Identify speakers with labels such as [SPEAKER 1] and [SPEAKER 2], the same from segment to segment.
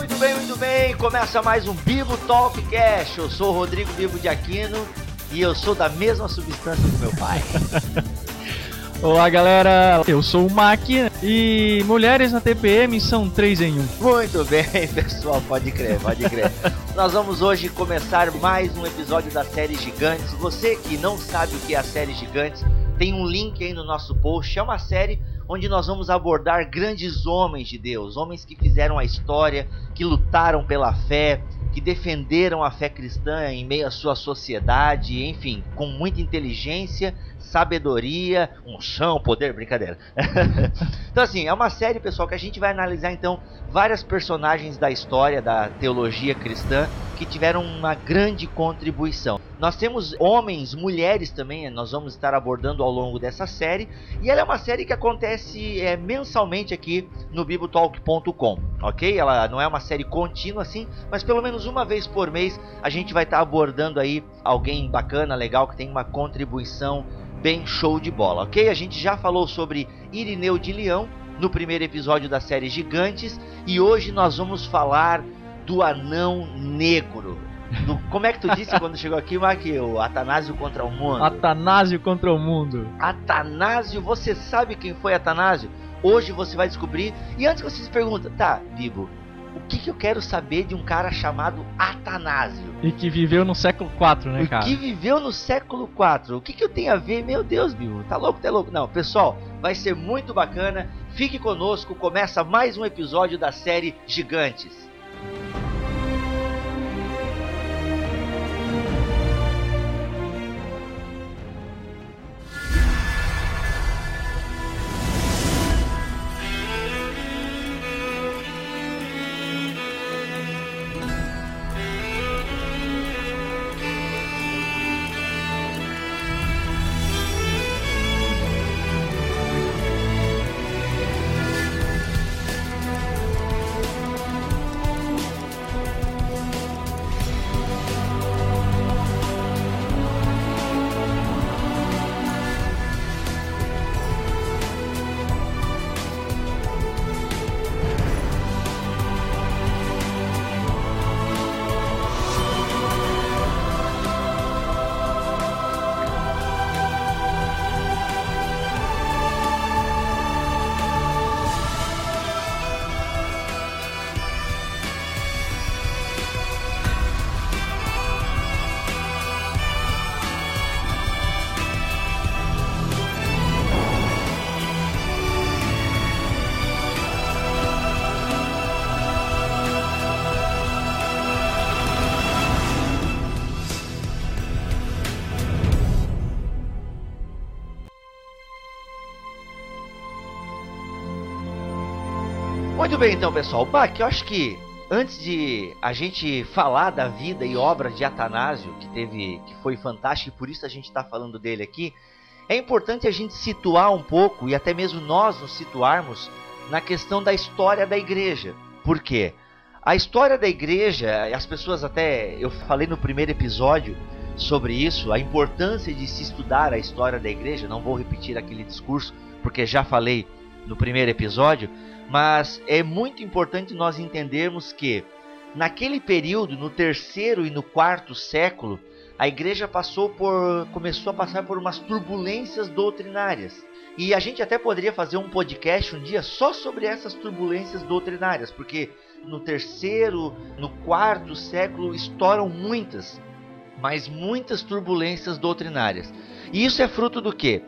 [SPEAKER 1] muito bem, muito bem. Começa mais um Bibo Talkcast. Eu sou o Rodrigo Bibo de Aquino e eu sou da mesma substância do meu pai.
[SPEAKER 2] Olá galera, eu sou o Mac e mulheres na TPM são três em um.
[SPEAKER 1] Muito bem, pessoal, pode crer, pode crer. Nós vamos hoje começar mais um episódio da série Gigantes. Você que não sabe o que é a série Gigantes, tem um link aí no nosso post. É uma série onde nós vamos abordar grandes homens de Deus, homens que fizeram a história, que lutaram pela fé, que defenderam a fé cristã em meio à sua sociedade, enfim, com muita inteligência, sabedoria, chão, poder, brincadeira. então assim, é uma série, pessoal, que a gente vai analisar então várias personagens da história da teologia cristã que tiveram uma grande contribuição. Nós temos homens, mulheres também, nós vamos estar abordando ao longo dessa série, e ela é uma série que acontece é, mensalmente aqui no bibotalk.com, ok? Ela não é uma série contínua assim, mas pelo menos uma vez por mês a gente vai estar abordando aí alguém bacana, legal, que tem uma contribuição bem show de bola, ok? A gente já falou sobre Irineu de Leão no primeiro episódio da série Gigantes, e hoje nós vamos falar do anão negro. Do, como é que tu disse quando chegou aqui, Mark? O Atanásio contra o mundo.
[SPEAKER 2] Atanásio contra o mundo.
[SPEAKER 1] Atanásio, você sabe quem foi Atanásio? Hoje você vai descobrir. E antes que você se pergunta, tá, Bibo, que, que, eu quero saber de um cara chamado Atanásio?
[SPEAKER 2] E que viveu no século IV, né, cara?
[SPEAKER 1] E que viveu no século IV. O que, que eu tenho a ver? Meu Deus, Bibo, tá louco, tá louco? Não, pessoal, vai ser muito bacana. Fique conosco, começa mais um episódio da série Gigantes. Bem, então, pessoal. Bach, eu acho que antes de a gente falar da vida e obra de Atanásio, que teve, que foi fantástico e por isso a gente está falando dele aqui, é importante a gente situar um pouco e até mesmo nós nos situarmos na questão da história da igreja. Por quê? A história da igreja, as pessoas até eu falei no primeiro episódio sobre isso, a importância de se estudar a história da igreja. Não vou repetir aquele discurso porque já falei no primeiro episódio, mas é muito importante nós entendermos que naquele período, no terceiro e no quarto século, a igreja passou por começou a passar por umas turbulências doutrinárias. E a gente até poderia fazer um podcast um dia só sobre essas turbulências doutrinárias, porque no terceiro, no quarto século estouram muitas, mas muitas turbulências doutrinárias. E isso é fruto do que?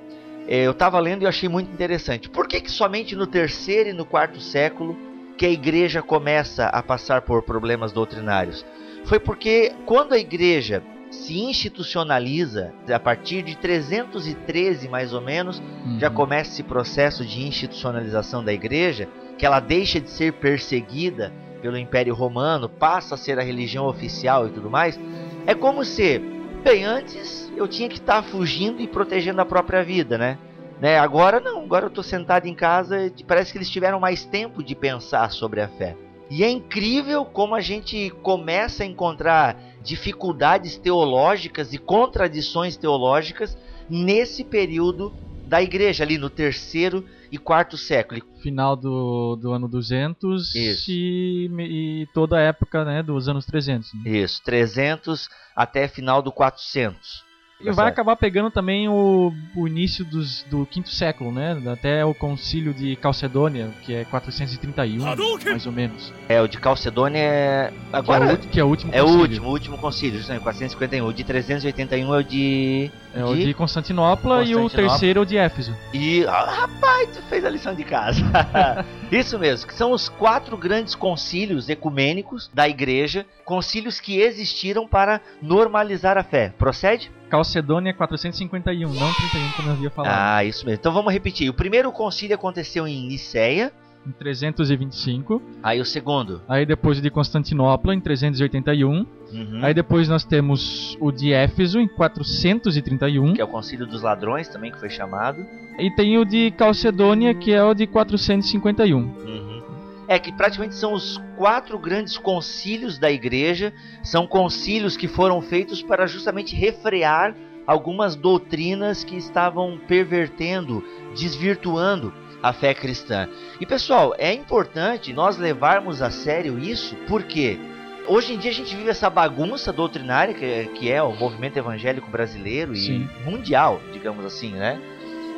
[SPEAKER 1] É, eu estava lendo e achei muito interessante. Por que, que somente no terceiro e no quarto século que a igreja começa a passar por problemas doutrinários? Foi porque quando a igreja se institucionaliza, a partir de 313 mais ou menos, uhum. já começa esse processo de institucionalização da igreja, que ela deixa de ser perseguida pelo Império Romano, passa a ser a religião oficial e tudo mais. É como se, bem, antes eu tinha que estar tá fugindo e protegendo a própria vida, né? né? Agora não, agora eu estou sentado em casa e parece que eles tiveram mais tempo de pensar sobre a fé. E é incrível como a gente começa a encontrar dificuldades teológicas e contradições teológicas nesse período da igreja ali no terceiro e quarto século.
[SPEAKER 2] Final do, do ano 200
[SPEAKER 1] Isso.
[SPEAKER 2] e, e toda a época né, dos anos 300. né?
[SPEAKER 1] Isso, 300 até final do 400.
[SPEAKER 2] E vai acabar pegando também o, o início dos, do quinto século, né? Até o concílio de Calcedônia, que é 431, mais ou menos.
[SPEAKER 1] É, o de Calcedônia é...
[SPEAKER 2] Que é,
[SPEAKER 1] Agora
[SPEAKER 2] o, que é o último
[SPEAKER 1] é o último, o último concílio, justamente, 451. O de 381 é o de...
[SPEAKER 2] É o de Constantinopla, e o
[SPEAKER 1] Constantinopla.
[SPEAKER 2] terceiro é o de Éfeso.
[SPEAKER 1] E, ah, rapaz, tu fez a lição de casa. Isso mesmo, que são os quatro grandes concílios ecumênicos da igreja, concílios que existiram para normalizar a fé. Procede?
[SPEAKER 2] Calcedônia é 451, não 31 como eu havia falado.
[SPEAKER 1] Ah, isso mesmo. Então vamos repetir. O primeiro concílio aconteceu em Niceia,
[SPEAKER 2] Em 325.
[SPEAKER 1] aí o segundo.
[SPEAKER 2] Aí depois o de Constantinopla, em 381.
[SPEAKER 1] Uhum,
[SPEAKER 2] Aí depois nós temos o de Éfeso, em 431.
[SPEAKER 1] que é o concílio dos ladrões também, que foi chamado.
[SPEAKER 2] E tem o de Calcedônia, que é o de 451.
[SPEAKER 1] Uhum. É que praticamente são os quatro grandes concílios da igreja, são concílios que foram feitos para justamente refrear algumas doutrinas que estavam pervertendo, desvirtuando a fé cristã. E pessoal, é importante nós levarmos a sério isso, porque hoje em dia a gente vive essa bagunça doutrinária que é, é o movimento evangélico brasileiro e
[SPEAKER 2] Sim.
[SPEAKER 1] mundial, digamos assim, né?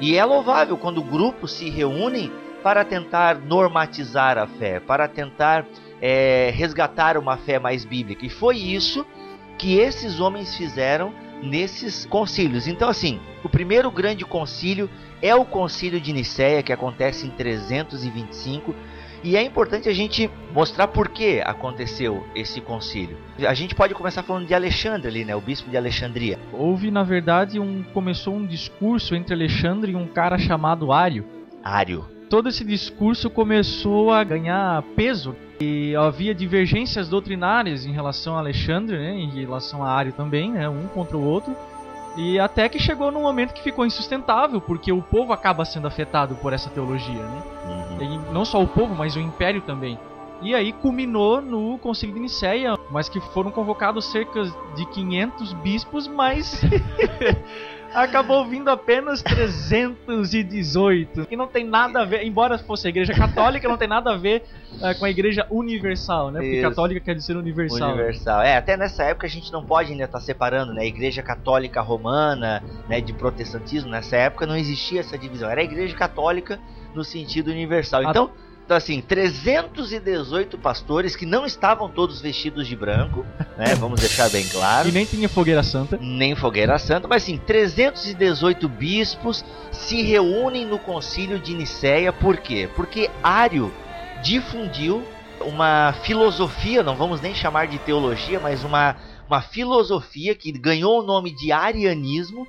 [SPEAKER 1] E é louvável quando grupos se reúnem para tentar normatizar a fé, para tentar é, resgatar uma fé mais bíblica. E foi isso que esses homens fizeram nesses concílios. Então, assim, o primeiro grande concílio é o concílio de Nicéia, que acontece em 325. E é importante a gente mostrar por que aconteceu esse concílio. A gente pode começar falando de Alexandre ali, né? O bispo de Alexandria.
[SPEAKER 2] Houve, na verdade, um começou um discurso entre Alexandre e um cara chamado Ário.
[SPEAKER 1] Ário.
[SPEAKER 2] Todo esse discurso começou a ganhar peso e havia divergências doutrinárias em relação a Alexandre, né, em relação a Ário também, né, um contra o outro. E até que chegou num momento que ficou insustentável, porque o povo acaba sendo afetado por essa teologia, né?
[SPEAKER 1] Uhum.
[SPEAKER 2] Não só o povo, mas o império também. E aí culminou no Concílio de Nicéia, mas que foram convocados cerca de 500 bispos, mas acabou vindo apenas 318, que não tem nada a ver, embora fosse a igreja católica, não tem nada a ver eh, com a igreja universal, né? Porque
[SPEAKER 1] Isso.
[SPEAKER 2] católica quer dizer universal.
[SPEAKER 1] Universal. É, até nessa época a gente não pode ainda estar separando, né? Igreja Católica Romana, né, de protestantismo. Nessa época não existia essa divisão. Era a Igreja Católica no sentido universal.
[SPEAKER 2] A-
[SPEAKER 1] Então, assim, 318 pastores que não estavam todos vestidos de branco, né? Vamos deixar bem claro.
[SPEAKER 2] E nem tinha fogueira santa.
[SPEAKER 1] nem fogueira santa, mas sim, 318 bispos se reúnem no concílio de Nicéia, por quê? Porque Ário difundiu uma filosofia, não vamos nem chamar de teologia, mas uma, uma filosofia que ganhou o nome de arianismo,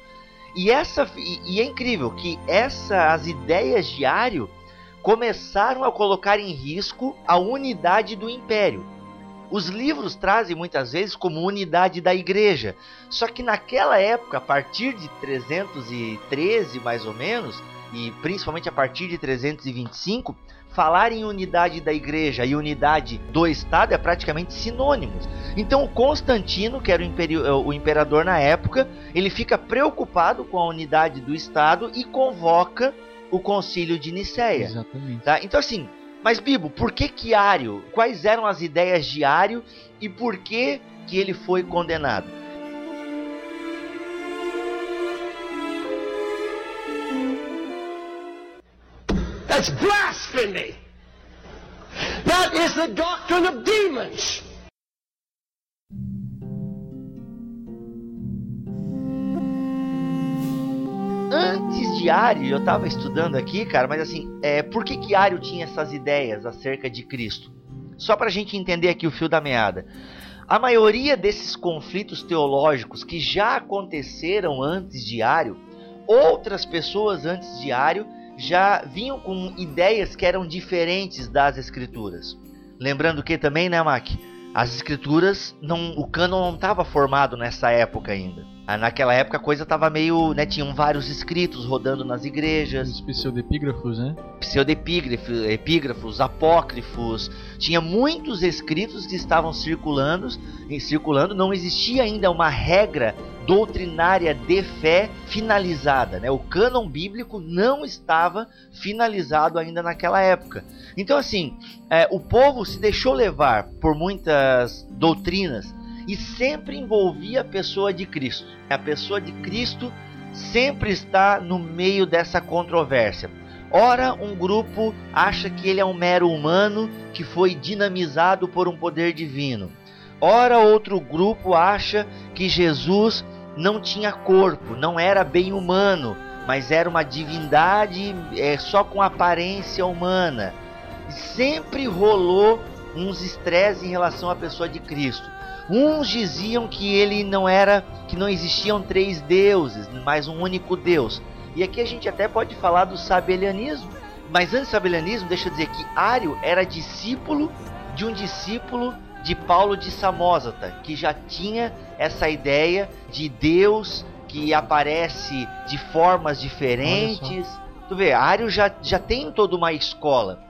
[SPEAKER 1] e, essa, e, e é incrível que essa, as ideias de Ário começaram a colocar em risco a unidade do império. Os livros trazem muitas vezes como unidade da igreja, só que naquela época, a partir de 313 mais ou menos, e principalmente a partir de 325, falar em unidade da igreja e unidade do Estado é praticamente sinônimos. Então Constantino, que era o, imperi- o imperador na época, ele fica preocupado com a unidade do Estado e convoca o concílio de Nicéia.
[SPEAKER 2] Exatamente.
[SPEAKER 1] Tá? Então assim, mas Bibo, por que que Ário? Quais eram as ideias de Ário e por que que ele foi condenado?
[SPEAKER 3] That's blasphemy. That is the doctrine of demons.
[SPEAKER 1] Antes de Ário, eu tava estudando aqui, cara, mas assim, é, por que que Ário tinha essas ideias acerca de Cristo? Só pra gente entender aqui o fio da meada. A maioria desses conflitos teológicos que já aconteceram antes de Ário, outras pessoas antes de Ário já vinham com ideias que eram diferentes das escrituras. Lembrando que também, né, Mac? As escrituras, não, o cânon não estava formado nessa época ainda. Ah, Naquela época a coisa tava meio, né, tinham vários escritos rodando nas igrejas,
[SPEAKER 2] Os pseudepígrafos, né?
[SPEAKER 1] pseudepígrafos, epígrafos, apócrifos, tinha muitos escritos que estavam circulando, circulando, não existia ainda uma regra doutrinária de fé finalizada, né? O cânon bíblico não estava finalizado ainda naquela época. Então assim, é, o povo se deixou levar por muitas doutrinas e sempre envolvia a pessoa de Cristo. A pessoa de Cristo sempre está no meio dessa controvérsia. Ora, um grupo acha que ele é um mero humano que foi dinamizado por um poder divino. Ora, outro grupo acha que Jesus não tinha corpo, não era bem humano, mas era uma divindade é, só com aparência humana. Sempre rolou uns estresses em relação à pessoa de Cristo. Uns diziam que ele não era, que não existiam três deuses, mas um único Deus. E aqui a gente até pode falar do sabelianismo. Mas antes do sabelianismo, deixa eu dizer que Ário era discípulo de um discípulo de Paulo de Samosata, que já tinha essa ideia de Deus que aparece de formas diferentes. Tu vê, Ário já, já tem toda uma escola.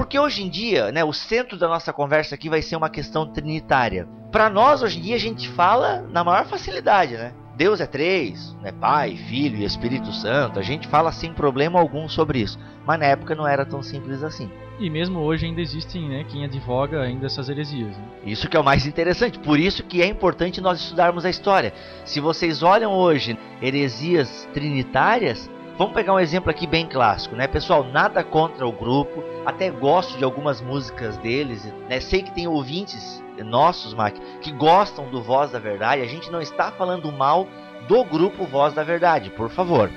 [SPEAKER 1] Porque hoje em dia, né, o centro da nossa conversa aqui vai ser uma questão trinitária. Para nós, hoje em dia, a gente fala na maior facilidade, né? Deus é três, né? Pai, Filho e Espírito Santo. A gente fala sem problema algum sobre isso. Mas na época não era tão simples assim.
[SPEAKER 2] E mesmo hoje ainda existem, né, quem advoga ainda essas heresias. Né?
[SPEAKER 1] Isso que é o mais interessante. Por isso que é importante nós estudarmos a história. Se vocês olham hoje heresias trinitárias, vamos pegar um exemplo aqui bem clássico, né, pessoal? Nada contra o grupo. Até gosto de algumas músicas deles, né? Sei que tem ouvintes nossos, Mac, que gostam do Voz da Verdade. A gente não está falando mal do grupo Voz da Verdade, por favor.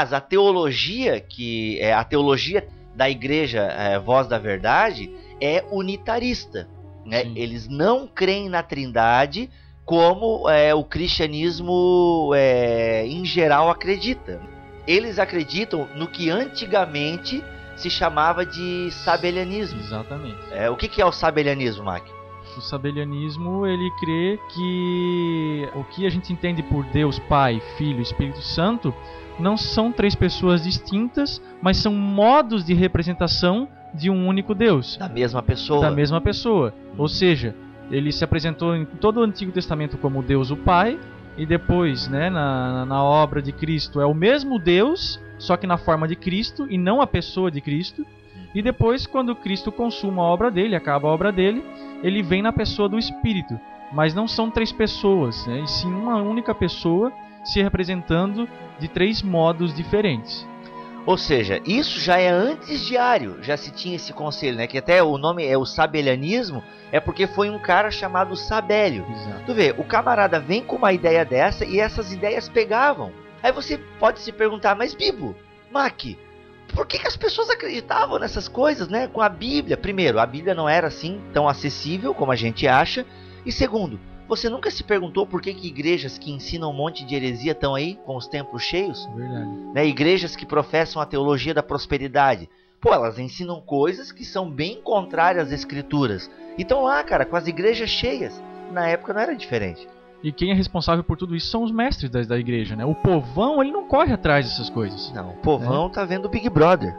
[SPEAKER 1] Mas a teologia que é a teologia da igreja é, Voz da Verdade é unitarista. Né? Eles não creem na Trindade como é, o cristianismo é, em geral acredita. Eles acreditam no que antigamente se chamava de sabelianismo.
[SPEAKER 2] Exatamente.
[SPEAKER 1] É, o que, que é o sabelianismo, Mac?
[SPEAKER 2] O sabelianismo, ele crê que o que a gente entende por Deus Pai, Filho e Espírito Santo não são três pessoas distintas, mas são modos de representação de um único Deus,
[SPEAKER 1] Da mesma pessoa.
[SPEAKER 2] da mesma pessoa. Ou seja, ele se apresentou em todo o Antigo Testamento como Deus o Pai, e depois, né, na, na obra de Cristo, é o mesmo Deus, só que na forma de Cristo e não a pessoa de Cristo. E depois, quando Cristo consuma a obra dele, acaba a obra dele, ele vem na pessoa do Espírito. Mas não são três pessoas, né, e sim uma única pessoa se representando de três modos diferentes.
[SPEAKER 1] Ou seja, isso já é antes diário, já se tinha esse conselho, né? Que até o nome é o sabelianismo, é porque foi um cara chamado Sabélio.
[SPEAKER 2] Exato.
[SPEAKER 1] Tu vê, o camarada vem com uma ideia dessa e essas ideias pegavam. Aí você pode se perguntar, mas Bibo, Mac, por que, que as pessoas acreditavam nessas coisas, né? Com a Bíblia. Primeiro, a Bíblia não era assim tão acessível como a gente acha. E segundo, você nunca se perguntou por que, que igrejas que ensinam um monte de heresia estão aí com os templos cheios?
[SPEAKER 2] Verdade.
[SPEAKER 1] né, igrejas que professam a teologia da prosperidade. Pô, elas ensinam coisas que são bem contrárias às escrituras. E estão lá, cara, com as igrejas cheias. Na época não era diferente.
[SPEAKER 2] E quem é responsável por tudo isso são os mestres da, da igreja, né? O povão, ele não corre atrás dessas coisas.
[SPEAKER 1] Não, o povão tá vendo o Big Brother.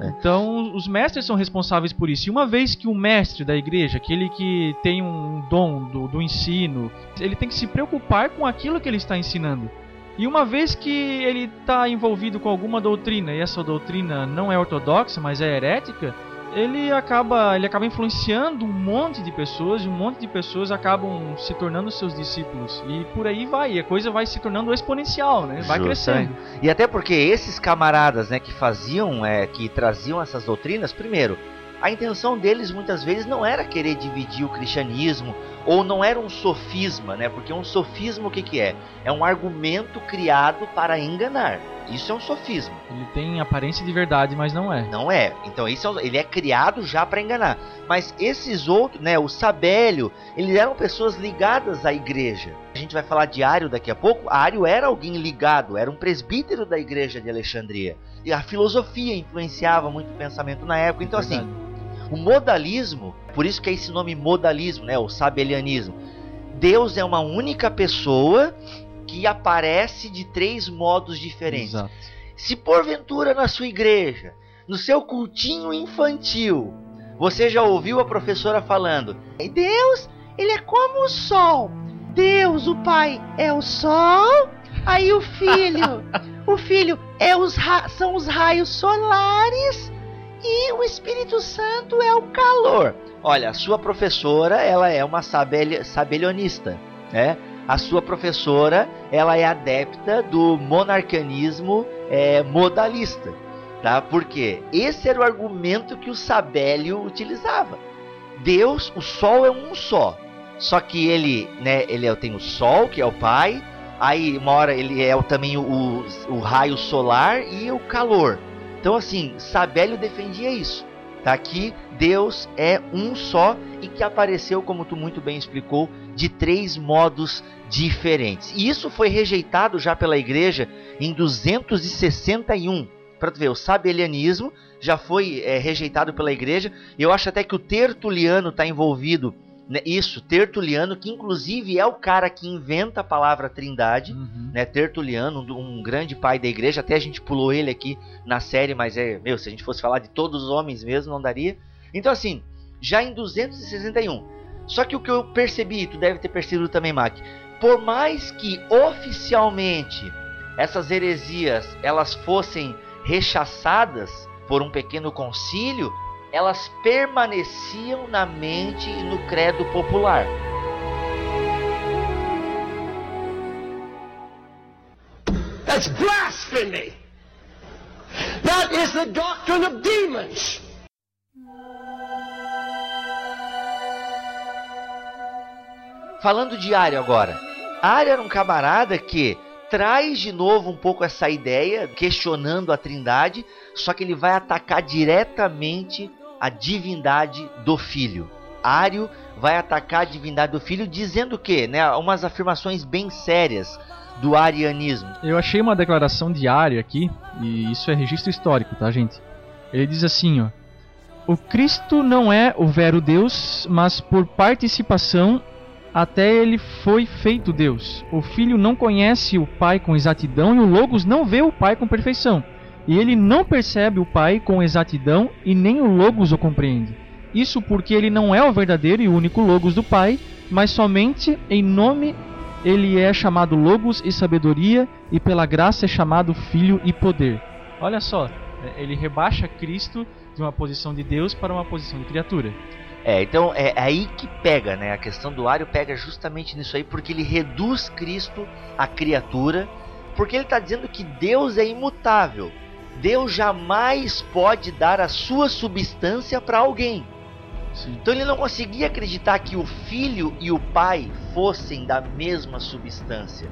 [SPEAKER 2] Então, os mestres são responsáveis por isso. E uma vez que o mestre da igreja, aquele que tem um dom do, do ensino, ele tem que se preocupar com aquilo que ele está ensinando. E uma vez que ele está envolvido com alguma doutrina, e essa doutrina não é ortodoxa, mas é herética, ele acaba, ele acaba influenciando um monte de pessoas, e um monte de pessoas acabam se tornando seus discípulos. E por aí vai, e a coisa vai se tornando exponencial, né? Vai
[SPEAKER 1] Justamente.
[SPEAKER 2] crescendo.
[SPEAKER 1] E até porque esses camaradas, né, que faziam, é, que traziam essas doutrinas, primeiro, a intenção deles muitas vezes não era querer dividir o cristianismo ou não era um sofisma, né? Porque um sofisma o que, que é? É um argumento criado para enganar. Isso é um sofisma.
[SPEAKER 2] Ele tem aparência de verdade, mas não é.
[SPEAKER 1] Não é. Então isso é, ele é criado já para enganar. Mas esses outros, né, o Sabélio, eles eram pessoas ligadas à igreja. A gente vai falar de Ário daqui a pouco. Ário era alguém ligado, era um presbítero da igreja de Alexandria. E a filosofia influenciava muito o pensamento na época. Então assim,
[SPEAKER 2] Verdade.
[SPEAKER 1] O modalismo, por isso que é esse nome modalismo, né, o sabelianismo. Deus é uma única pessoa que aparece de três modos diferentes.
[SPEAKER 2] Exato.
[SPEAKER 1] Se porventura na sua igreja, no seu cultinho infantil, você já ouviu a professora falando: "E Deus, ele é como o sol. Deus, o Pai, é o sol. Aí o filho, o filho é os são os raios solares e o Espírito Santo é o calor. Olha, a sua professora, ela é uma sabeli- sabelionista, né? A sua professora, ela é adepta do monarcanismo é, modalista, tá? Porque esse era o argumento que o Sabélio utilizava. Deus, o Sol é um só, só que ele, né? Ele é- tem o Sol, que é o Pai. Aí uma hora ele é também o, o raio solar e o calor. Então assim, Sabélio defendia isso, tá? Que Deus é um só e que apareceu, como tu muito bem explicou, de três modos diferentes. E isso foi rejeitado já pela igreja em 261. Para tu ver, o sabelianismo já foi é, rejeitado pela igreja. Eu acho até que o Tertuliano está envolvido né, isso, Tertuliano, que inclusive é o cara que inventa a palavra trindade
[SPEAKER 2] Uhum.
[SPEAKER 1] né, Tertuliano, um, um grande pai da igreja, até a gente pulou ele aqui na série, mas é, meu, se a gente fosse falar de todos os homens mesmo, não daria. Então assim, já em 261. Só que o que eu percebi, tu deve ter percebido também, Mac, por mais que oficialmente essas heresias elas fossem rechaçadas por um pequeno concílio, elas permaneciam na mente e no credo popular.
[SPEAKER 3] That's blasphemy. That is the doctrine of demons.
[SPEAKER 1] Falando de Ário agora. Ário era um camarada que traz de novo um pouco essa ideia, questionando a trindade, só que ele vai atacar diretamente a divindade do filho. Ário vai atacar a divindade do filho, dizendo que, né, umas afirmações bem sérias do arianismo.
[SPEAKER 2] Eu achei uma declaração diária aqui, e isso é registro histórico, tá, gente? Ele diz assim, ó: O Cristo não é o vero Deus, mas por participação até ele foi feito Deus. O Filho não conhece o Pai com exatidão e o Logos não vê o Pai com perfeição. E ele não percebe o Pai com exatidão e nem o Logos o compreende. Isso porque ele não é o verdadeiro e único Logos do Pai, mas somente em nome ele é chamado Logos e sabedoria, e pela graça é chamado Filho e poder. Olha só, é, ele rebaixa Cristo de uma posição de Deus para uma posição de criatura.
[SPEAKER 1] É, então é aí que pega, né? A questão do Ário pega justamente nisso aí, porque ele reduz Cristo à criatura, porque ele está dizendo que Deus é imutável. Deus jamais pode dar a sua substância para alguém.
[SPEAKER 2] Sim.
[SPEAKER 1] Então ele não conseguia acreditar que o filho e o pai fossem da mesma substância.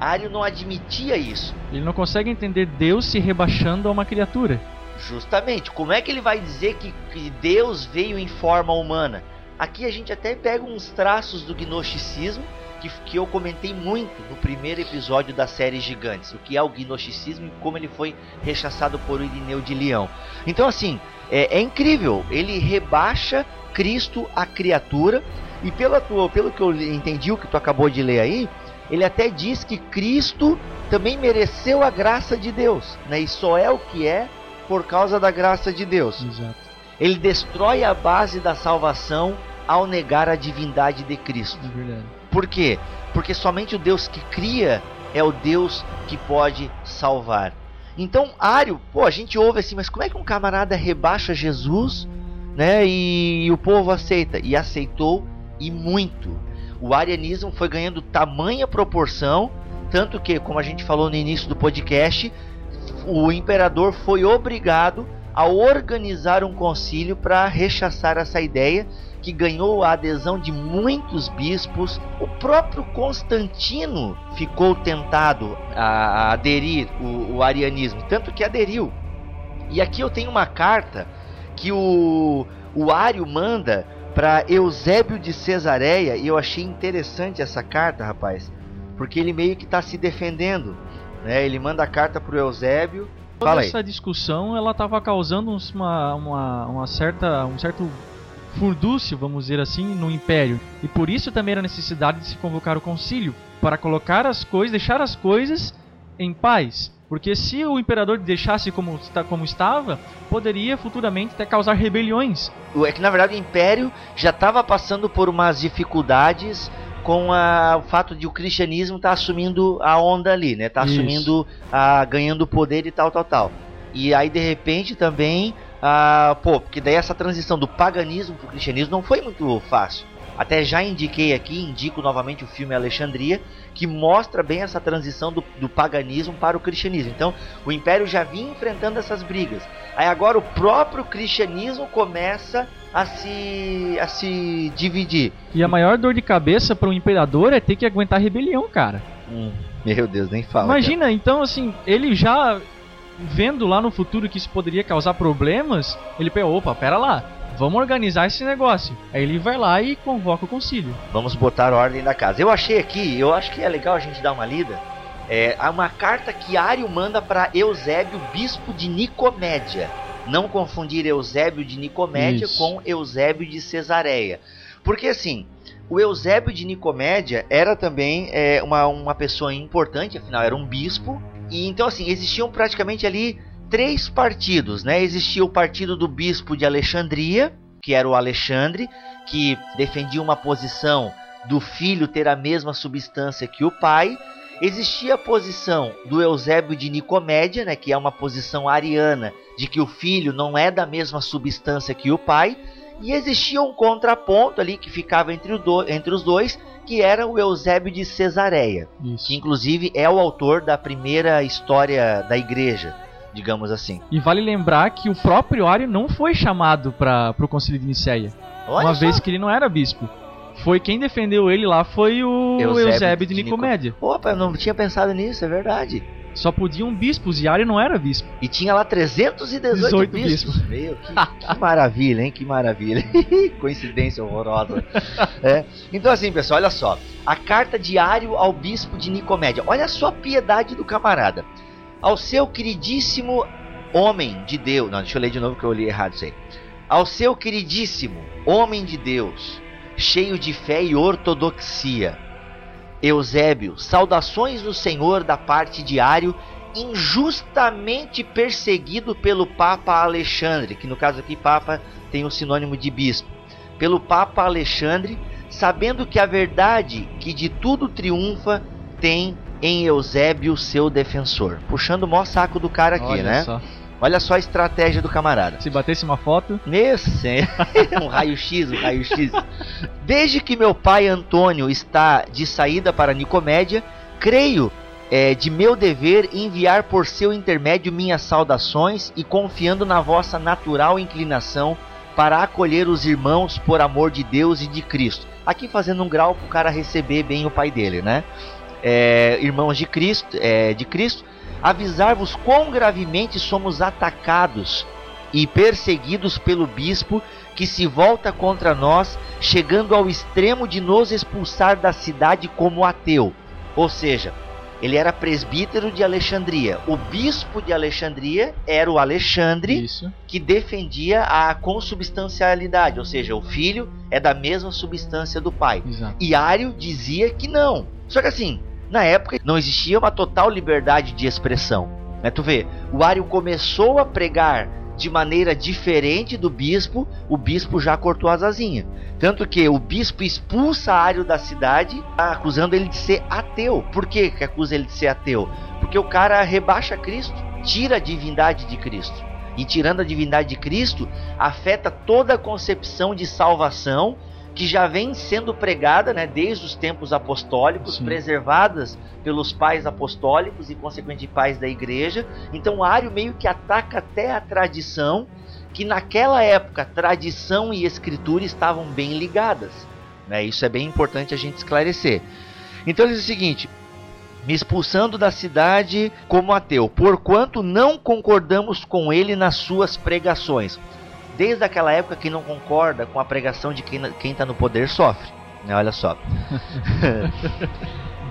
[SPEAKER 1] Ário não admitia isso.
[SPEAKER 2] Ele não consegue entender Deus se rebaixando a uma criatura.
[SPEAKER 1] Justamente, como é que ele vai dizer que, que Deus veio em forma humana? Aqui a gente até pega uns traços do gnosticismo que, que eu comentei muito no primeiro episódio da série Gigantes, o que é o gnosticismo e como ele foi rechaçado por Irineu de Leão. Então, assim, é, é incrível, ele rebaixa Cristo à criatura, e pela tua, pelo que eu entendi, o que tu acabou de ler aí, ele até diz que Cristo também mereceu a graça de Deus, né? e só é o que é por causa da graça de Deus.
[SPEAKER 2] Exato.
[SPEAKER 1] Ele destrói a base da salvação ao negar a divindade de Cristo.
[SPEAKER 2] É verdade.
[SPEAKER 1] Por quê? Porque somente o Deus que cria é o Deus que pode salvar. Então, Ário, pô, a gente ouve assim, mas como é que um camarada rebaixa Jesus, né? E, o povo aceita. E aceitou e muito. O arianismo foi ganhando tamanha proporção, tanto que, como a gente falou no início do podcast, o imperador foi obrigado a organizar um concílio para rechaçar essa ideia que ganhou a adesão de muitos bispos. O próprio Constantino ficou tentado a, a aderir o, o arianismo, tanto que aderiu. E aqui eu tenho uma carta que o, o Ário manda para Eusébio de Cesareia, e eu achei interessante essa carta, rapaz, porque ele meio que está se defendendo. Né? Ele manda a carta para o Eusébio.
[SPEAKER 2] Toda
[SPEAKER 1] Fala aí.
[SPEAKER 2] essa discussão ela estava causando uma, uma, uma certa, um certo furdúcio, vamos dizer assim, no Império. E por isso também era a necessidade de se convocar o concílio para colocar as coisas, deixar as coisas em paz. Porque se o imperador deixasse como, como estava, poderia futuramente até causar rebeliões.
[SPEAKER 1] É que na verdade o Império já estava passando por umas dificuldades com a- o fato de o cristianismo estar assumindo a onda ali, né? Tá
[SPEAKER 2] Isso.
[SPEAKER 1] assumindo, a, ganhando poder e tal, tal, tal. E aí de repente também, ah, pô, porque daí essa transição do paganismo para o cristianismo não foi muito fácil. Até já indiquei aqui, indico novamente o filme Alexandria, que mostra bem essa transição do, do paganismo para o cristianismo. Então, o Império já vinha enfrentando essas brigas. Aí agora o próprio cristianismo começa a se, a se dividir.
[SPEAKER 2] E a maior dor de cabeça para um imperador é ter que aguentar rebelião, cara.
[SPEAKER 1] Meu Deus, nem fala.
[SPEAKER 2] Imagina, então, assim, ele já vendo lá no futuro que isso poderia causar problemas, ele pensou, opa, pera lá, vamos organizar esse negócio. Aí ele vai lá e convoca o concílio.
[SPEAKER 1] Vamos botar ordem da casa. Eu achei aqui, eu acho que é legal a gente dar uma lida. É há uma carta que Ário manda para Eusébio, bispo de Nicomédia. Não confundir Eusébio de Nicomédia
[SPEAKER 2] Isso.
[SPEAKER 1] com Eusébio de Cesareia. Porque assim, o Eusébio de Nicomédia era também é, uma, uma pessoa importante, afinal era um bispo. E então assim, existiam praticamente ali três partidos, né? Existia o partido do bispo de Alexandria, que era o Alexandre, que defendia uma posição do filho ter a mesma substância que o pai. Existia a posição do Eusébio de Nicomédia, né, que é uma posição ariana de que o filho não é da mesma substância que o pai. E existia um contraponto ali que ficava entre, do- entre os dois, que era o Eusébio de Cesareia
[SPEAKER 2] Isso.
[SPEAKER 1] que inclusive é o autor da primeira história da igreja, digamos assim.
[SPEAKER 2] E vale lembrar que o próprio Ário não foi chamado para o concílio de Nicéia,
[SPEAKER 1] Olha
[SPEAKER 2] uma
[SPEAKER 1] só.
[SPEAKER 2] vez que ele não era bispo. Foi quem defendeu ele lá foi o
[SPEAKER 1] Eusébio
[SPEAKER 2] Eusébio, de
[SPEAKER 1] de Nico-
[SPEAKER 2] Nicomédia.
[SPEAKER 1] Opa, eu não tinha pensado nisso, é verdade.
[SPEAKER 2] Só podiam bispos e Ário não era bispo.
[SPEAKER 1] E tinha lá 318
[SPEAKER 2] 18
[SPEAKER 1] bispos. Meu, que, que maravilha, hein? Que maravilha. Coincidência horrorosa. É. Então assim, pessoal, olha só. A carta diário ao bispo de Nicomédia. Olha só a piedade do camarada. Ao seu queridíssimo homem de Deus. Não, deixa eu ler de novo que eu li errado isso aí. Ao seu queridíssimo homem de Deus, cheio de fé e ortodoxia. Eusébio, saudações do Senhor da parte de Ário, injustamente perseguido pelo Papa Alexandre, que no caso aqui Papa tem o sinônimo de bispo, pelo Papa Alexandre, sabendo que a verdade que de tudo triunfa tem em Eusébio seu defensor. Puxando o maior saco do cara aqui,
[SPEAKER 2] Olha
[SPEAKER 1] né?
[SPEAKER 2] só.
[SPEAKER 1] Olha só a estratégia do camarada.
[SPEAKER 2] Se batesse uma foto,
[SPEAKER 1] senhor, um raio-x, um raio-x. Desde que meu pai Antônio está de saída para Nicomédia, creio é, de meu dever enviar por seu intermédio minhas saudações e confiando na vossa natural inclinação para acolher os irmãos por amor de Deus e de Cristo. Aqui fazendo um grau para o cara receber bem o pai dele, né? É, irmãos de Cristo, é, de Cristo, avisar-vos quão gravemente somos atacados e perseguidos pelo bispo que se volta contra nós, chegando ao extremo de nos expulsar da cidade como ateu. Ou seja, ele era presbítero de Alexandria. O bispo de Alexandria era o Alexandre,
[SPEAKER 2] isso.
[SPEAKER 1] que defendia a consubstancialidade, ou seja, o filho é da mesma substância do pai.
[SPEAKER 2] Exato.
[SPEAKER 1] E Ário dizia que não. Só que assim, na época não existia uma total liberdade de expressão. Né? Tu vê, o Ário começou a pregar de maneira diferente do bispo, o bispo já cortou as asinhas. Tanto que o bispo expulsa Ário da cidade, acusando ele de ser ateu. Por que, que acusa ele de ser ateu? Porque o cara rebaixa Cristo, tira a divindade de Cristo. E tirando a divindade de Cristo, afeta toda a concepção de salvação que já vem sendo pregada né, desde os tempos apostólicos,
[SPEAKER 2] Sim.
[SPEAKER 1] preservadas pelos pais apostólicos e, consequentemente, pais da igreja. Então, Ario meio que ataca até a tradição, que naquela época, tradição e escritura estavam bem ligadas. Né? Isso é bem importante a gente esclarecer. Então, ele diz o seguinte: me expulsando da cidade como ateu, porquanto não concordamos com ele nas suas pregações. Desde aquela época, quem não concorda com a pregação de quem está no poder sofre. Né? Olha só.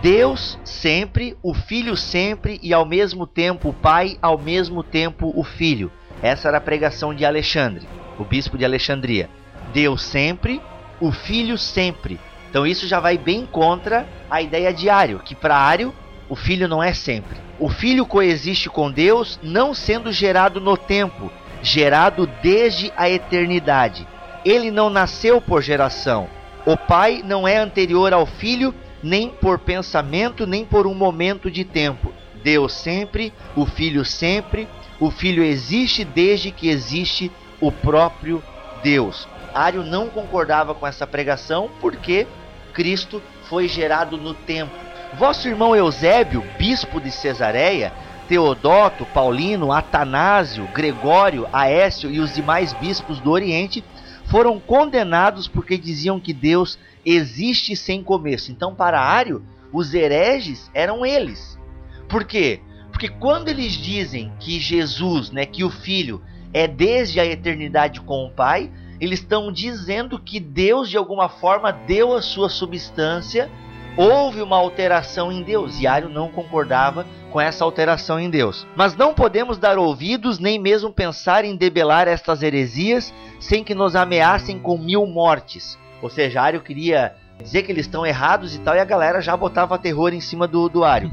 [SPEAKER 1] Deus sempre, o Filho sempre e ao mesmo tempo o Pai, ao mesmo tempo o Filho. Essa era a pregação de Alexandre, o bispo de Alexandria. Deus sempre, o Filho sempre. Então isso já vai bem contra a ideia de Ário, que para Ário o Filho não é sempre. O Filho coexiste com Deus, não sendo gerado no tempo, gerado desde a eternidade. Ele não nasceu por geração. O Pai não é anterior ao Filho, nem por pensamento, nem por um momento de tempo. Deus sempre, o Filho sempre, o Filho existe desde que existe o próprio Deus. Ário não concordava com essa pregação porque Cristo foi gerado no tempo. Vosso irmão Eusébio, bispo de Cesareia, Teodoto, Paulino, Atanásio, Gregório, Aécio e os demais bispos do Oriente foram condenados porque diziam que Deus existe sem começo. Então, para Ário, os hereges eram eles. Por quê? Porque quando eles dizem que Jesus, né, que o Filho é desde a eternidade com o Pai, eles estão dizendo que Deus de alguma forma deu a sua substância, houve uma alteração em Deus. E Ário não concordava com essa alteração em Deus. Mas não podemos dar ouvidos nem mesmo pensar em debelar estas heresias sem que nos ameacem com mil mortes. Ou seja, Ário queria dizer que eles estão errados e tal, e a galera já botava terror em cima do, do Ário.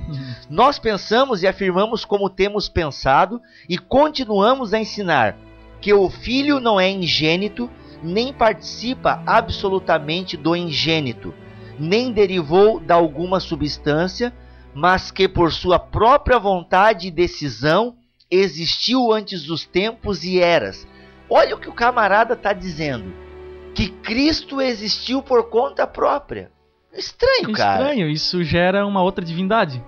[SPEAKER 1] Nós pensamos e afirmamos como temos pensado e continuamos a ensinar que o filho não é ingênito, nem participa absolutamente do ingênito, nem derivou da alguma substância, mas que por sua própria vontade e decisão existiu antes dos tempos e eras. Olha o que o camarada está dizendo. Que Cristo existiu por conta própria. Estranho, cara.
[SPEAKER 2] Estranho, isso gera uma outra divindade.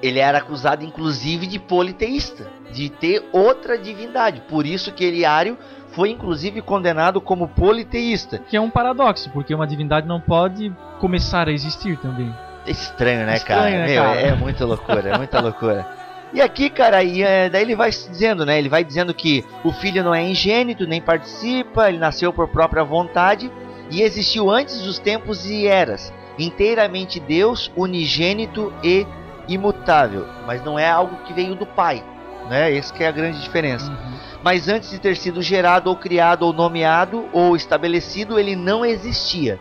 [SPEAKER 1] Ele era acusado, inclusive, de politeísta, de ter outra divindade. Por isso que Eliário foi, inclusive, condenado como politeísta.
[SPEAKER 2] Que é um paradoxo, porque uma divindade não pode começar a existir também.
[SPEAKER 1] Estranho, né,
[SPEAKER 2] Estranho,
[SPEAKER 1] cara?
[SPEAKER 2] né,
[SPEAKER 1] Meu,
[SPEAKER 2] cara?
[SPEAKER 1] É muita loucura, é muita loucura. E aqui, cara, e, é, daí ele vai dizendo, né? Ele vai dizendo que o filho não é ingênito, nem participa, ele nasceu por própria vontade e existiu antes dos tempos e eras, inteiramente Deus, unigênito e imutável, mas não é algo que veio do Pai, né? Essa que é a grande diferença.
[SPEAKER 2] Uhum.
[SPEAKER 1] Mas antes de ter sido gerado ou criado ou nomeado ou estabelecido, ele não existia.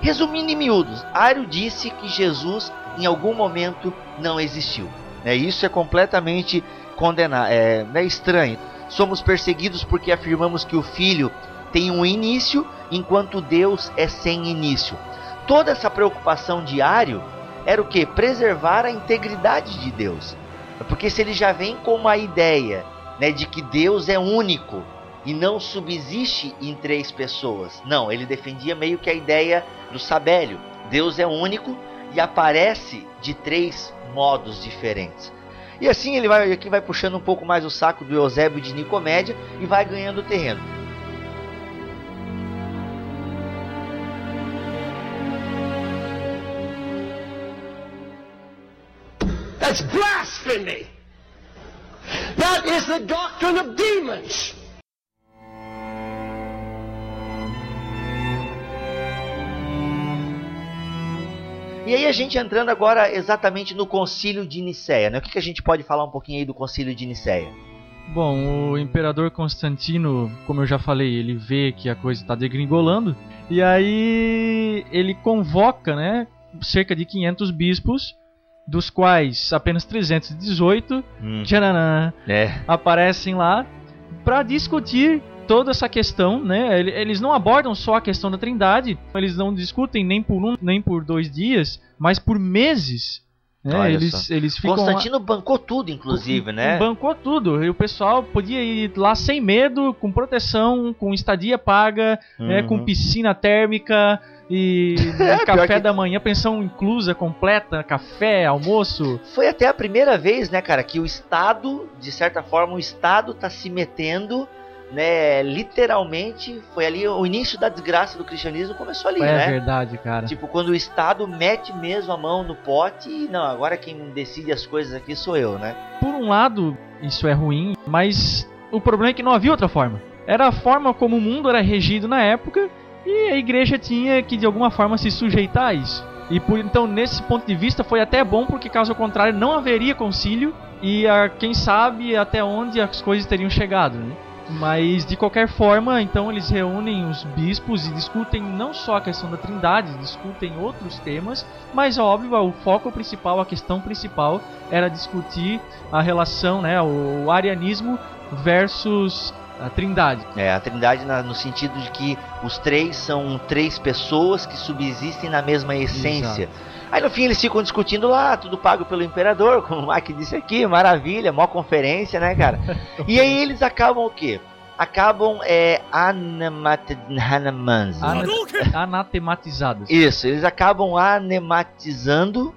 [SPEAKER 1] Resumindo em miúdos, Ário disse que Jesus em algum momento não existiu. Né? Isso é completamente condenar, é, é estranho. Somos perseguidos porque afirmamos que o Filho tem um início, enquanto Deus é sem início. Toda essa preocupação de Ário era o que? Preservar a integridade de Deus. Porque se ele já vem com uma ideia né, de que Deus é único e não subsiste em três pessoas. Não, ele defendia meio que a ideia do Sabélio. Deus é único e aparece de três modos diferentes. E assim ele vai aqui vai puxando um pouco mais o saco do Eusébio de Nicomédia e vai ganhando terreno.
[SPEAKER 3] That's blasphemy. That is the doctrine of demons.
[SPEAKER 1] E aí a gente entrando agora exatamente no Concílio de Nicéia, né? O que, que a gente pode falar um pouquinho aí do Concílio de Nicéia?
[SPEAKER 2] Bom, o imperador Constantino, como eu já falei, ele vê que a coisa está degringolando e aí ele convoca, né, cerca de 500 bispos, dos quais apenas 318
[SPEAKER 1] Hum,
[SPEAKER 2] tcharanã,
[SPEAKER 1] é.
[SPEAKER 2] aparecem lá para discutir toda essa questão, né? Ele- Eles não abordam só a questão da Trindade, eles não discutem nem por um nem por dois dias, mas por meses. né? Eles,
[SPEAKER 1] só.
[SPEAKER 2] eles ficam lá-
[SPEAKER 1] Constantino bancou tudo, inclusive, né?
[SPEAKER 2] Bancou tudo. E o pessoal podia ir lá sem medo, com proteção, com estadia paga, né, com
[SPEAKER 1] Uhum.
[SPEAKER 2] piscina térmica e
[SPEAKER 1] pior
[SPEAKER 2] café
[SPEAKER 1] que-
[SPEAKER 2] da manhã, pensão inclusa, completa, café, almoço.
[SPEAKER 1] Foi até a primeira vez, né, cara, que o Estado, de certa forma, o Estado tá se metendo, né, literalmente, foi ali o início da desgraça do cristianismo começou ali,
[SPEAKER 2] é
[SPEAKER 1] né?
[SPEAKER 2] verdade, cara.
[SPEAKER 1] Tipo, quando o Estado mete mesmo a mão no pote e não, agora quem decide as coisas aqui sou eu, né?
[SPEAKER 2] Por um lado, isso é ruim, mas o problema é que não havia outra forma. Era a forma como o mundo era regido na época e a igreja tinha que de alguma forma se sujeitar a isso. E por então, nesse ponto de vista, foi até bom porque caso contrário não haveria concílio e a, quem sabe até onde as coisas teriam chegado, né? Mas de qualquer forma, então eles reúnem os bispos e discutem não só a questão da Trindade, discutem outros temas, mas óbvio, o foco principal, a questão principal era discutir a relação, né, o arianismo versus a trindade.
[SPEAKER 1] É, a trindade na, no sentido de que os três são três pessoas que subsistem na mesma essência. Exato. Aí no fim eles ficam discutindo lá, tudo pago pelo imperador, como o Mike disse aqui, maravilha, maior conferência, né, cara? e aí eles acabam o quê? Acabam é,
[SPEAKER 2] anatematizados.
[SPEAKER 1] Isso, eles acabam anematizando.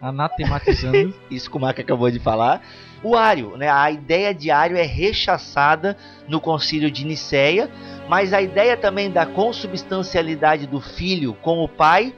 [SPEAKER 2] Anatematizando.
[SPEAKER 1] Isso que o Mike acabou de falar o Ário, né? A ideia de Ário é rechaçada no concílio de Nicéia, mas a ideia também da consubstancialidade do filho com o pai,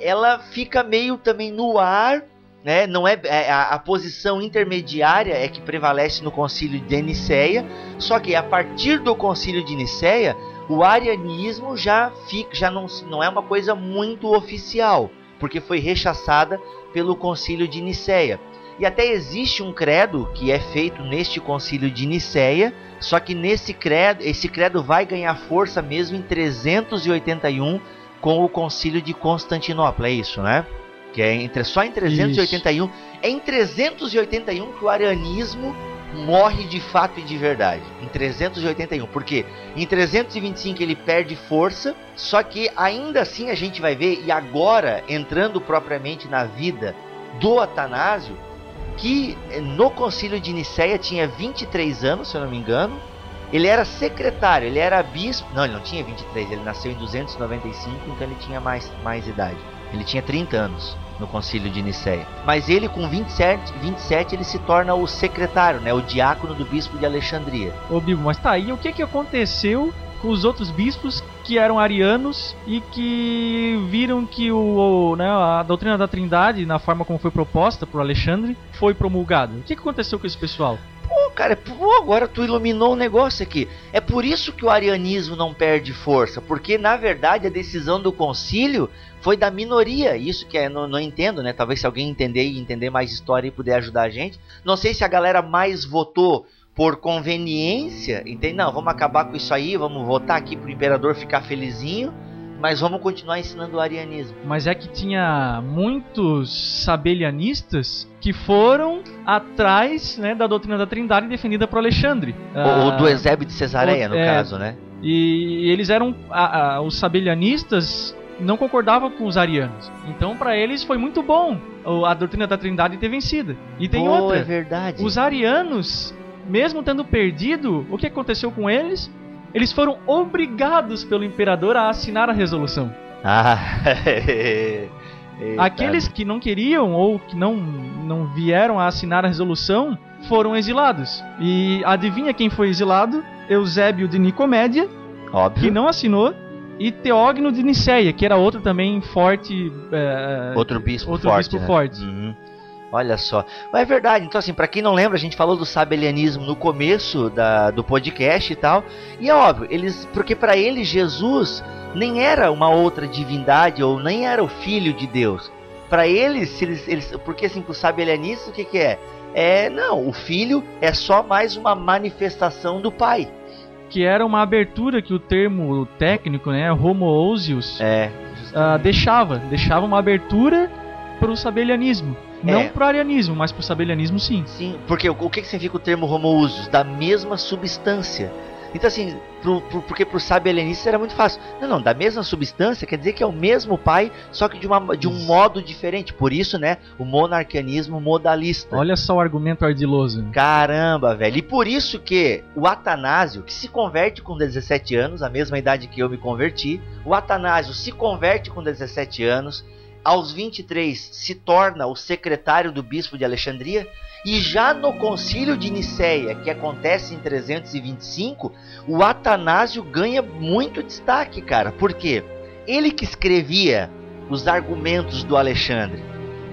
[SPEAKER 1] ela fica meio também no ar, né? Não é, é, a, a posição intermediária é que prevalece no concílio de Nicéia, só que a partir do concílio de Nicéia, o arianismo já fica, já não, não é uma coisa muito oficial, porque foi rechaçada pelo concílio de Nicéia. E até existe um credo que é feito neste concílio de Nicéia, só que nesse credo, esse credo vai ganhar força mesmo em 381 com o concílio de Constantinopla, é isso, né? Que é entre, só em 381. É em 381 que o arianismo morre de fato e de verdade. Em 381. Porque em 325 ele perde força, só que ainda assim a gente vai ver, e agora entrando propriamente na vida do Atanásio, que eh, no concílio de Nicéia tinha 23 anos, se eu não me engano. Ele era secretário, ele era bispo. Não, ele não tinha 23, ele nasceu em 295, então ele tinha mais, mais idade. Ele tinha 30 anos no concílio de Nicéia. Mas ele com 27, 27 ele se torna o secretário, né, o diácono do bispo de Alexandria.
[SPEAKER 2] Ô Bibo, mas tá aí, o que que aconteceu com os outros bispos que eram arianos e que viram que o, o, né, a doutrina da Trindade, na forma como foi proposta por Alexandre, foi promulgada? O que aconteceu com esse pessoal?
[SPEAKER 1] Pô, cara, pô, agora tu iluminou um negócio aqui. É por isso que o arianismo não perde força, porque na verdade a decisão do concílio foi da minoria. Isso que é, não, não entendo, né? Talvez se alguém entender e entender mais história e puder ajudar a gente. Não sei se a galera mais votou por conveniência, entende? Não, vamos acabar com isso aí, vamos votar aqui pro imperador ficar felizinho, mas vamos continuar ensinando o arianismo.
[SPEAKER 2] Mas é que tinha muitos sabelianistas que foram atrás né, da doutrina da Trindade defendida por Alexandre.
[SPEAKER 1] Ou
[SPEAKER 2] Ah,
[SPEAKER 1] do Eusébio de Cesareia,
[SPEAKER 2] o-
[SPEAKER 1] no
[SPEAKER 2] é.
[SPEAKER 1] caso, né?
[SPEAKER 2] E eles eram. os sabelianistas não concordavam com os arianos. Então, para eles foi muito bom a doutrina da Trindade ter vencido. E tem
[SPEAKER 1] Pô,
[SPEAKER 2] outra.
[SPEAKER 1] é verdade.
[SPEAKER 2] Os arianos, mesmo tendo perdido, o que aconteceu com eles? Eles foram obrigados pelo imperador a assinar a resolução.
[SPEAKER 1] Ah, Eita.
[SPEAKER 2] Aqueles que não queriam ou que não, não vieram a assinar a resolução foram exilados. E adivinha quem foi exilado? Eusébio de Nicomédia,
[SPEAKER 1] Óbvio.
[SPEAKER 2] que não assinou, e Teógno de Niceia, que era outro também forte. é,
[SPEAKER 1] Outro bispo
[SPEAKER 2] outro
[SPEAKER 1] forte.
[SPEAKER 2] bispo
[SPEAKER 1] né?
[SPEAKER 2] forte.
[SPEAKER 1] Uhum. Olha só. Mas é verdade. Então, assim, pra quem não lembra, a gente falou do sabelianismo no começo da, do podcast e tal. E é óbvio, eles. Porque pra eles, Jesus nem era uma outra divindade ou nem era o filho de Deus. Pra eles, se eles, eles. Porque assim, pro sabelianista, o que, que é? É. Não, o filho é só mais uma manifestação do pai.
[SPEAKER 2] que era uma abertura que o termo técnico, né, homoousios,
[SPEAKER 1] É.
[SPEAKER 2] ah, deixava. Deixava uma abertura para o sabelianismo. Não
[SPEAKER 1] É.
[SPEAKER 2] pro arianismo, mas pro sabelianismo sim.
[SPEAKER 1] Sim, porque o, o que, que significa o termo homoousios? Da mesma substância. Então, assim, pro, pro, porque pro sábio helenista era muito fácil. Não, não, da mesma substância quer dizer que é o mesmo pai, só que de, uma, de um modo diferente. Por isso, né, o monarquianismo modalista.
[SPEAKER 2] Olha só o argumento ardiloso.
[SPEAKER 1] Caramba, velho. E por isso que o Atanásio, que se converte com 17 anos, a mesma idade que eu me converti, o Atanásio se converte com 17 anos, aos 23 se torna o secretário do bispo de Alexandria, e já no concílio de Nicéia, que acontece em 325, o Atanásio ganha muito destaque, cara. Por quê? Ele que escrevia os argumentos do Alexandre.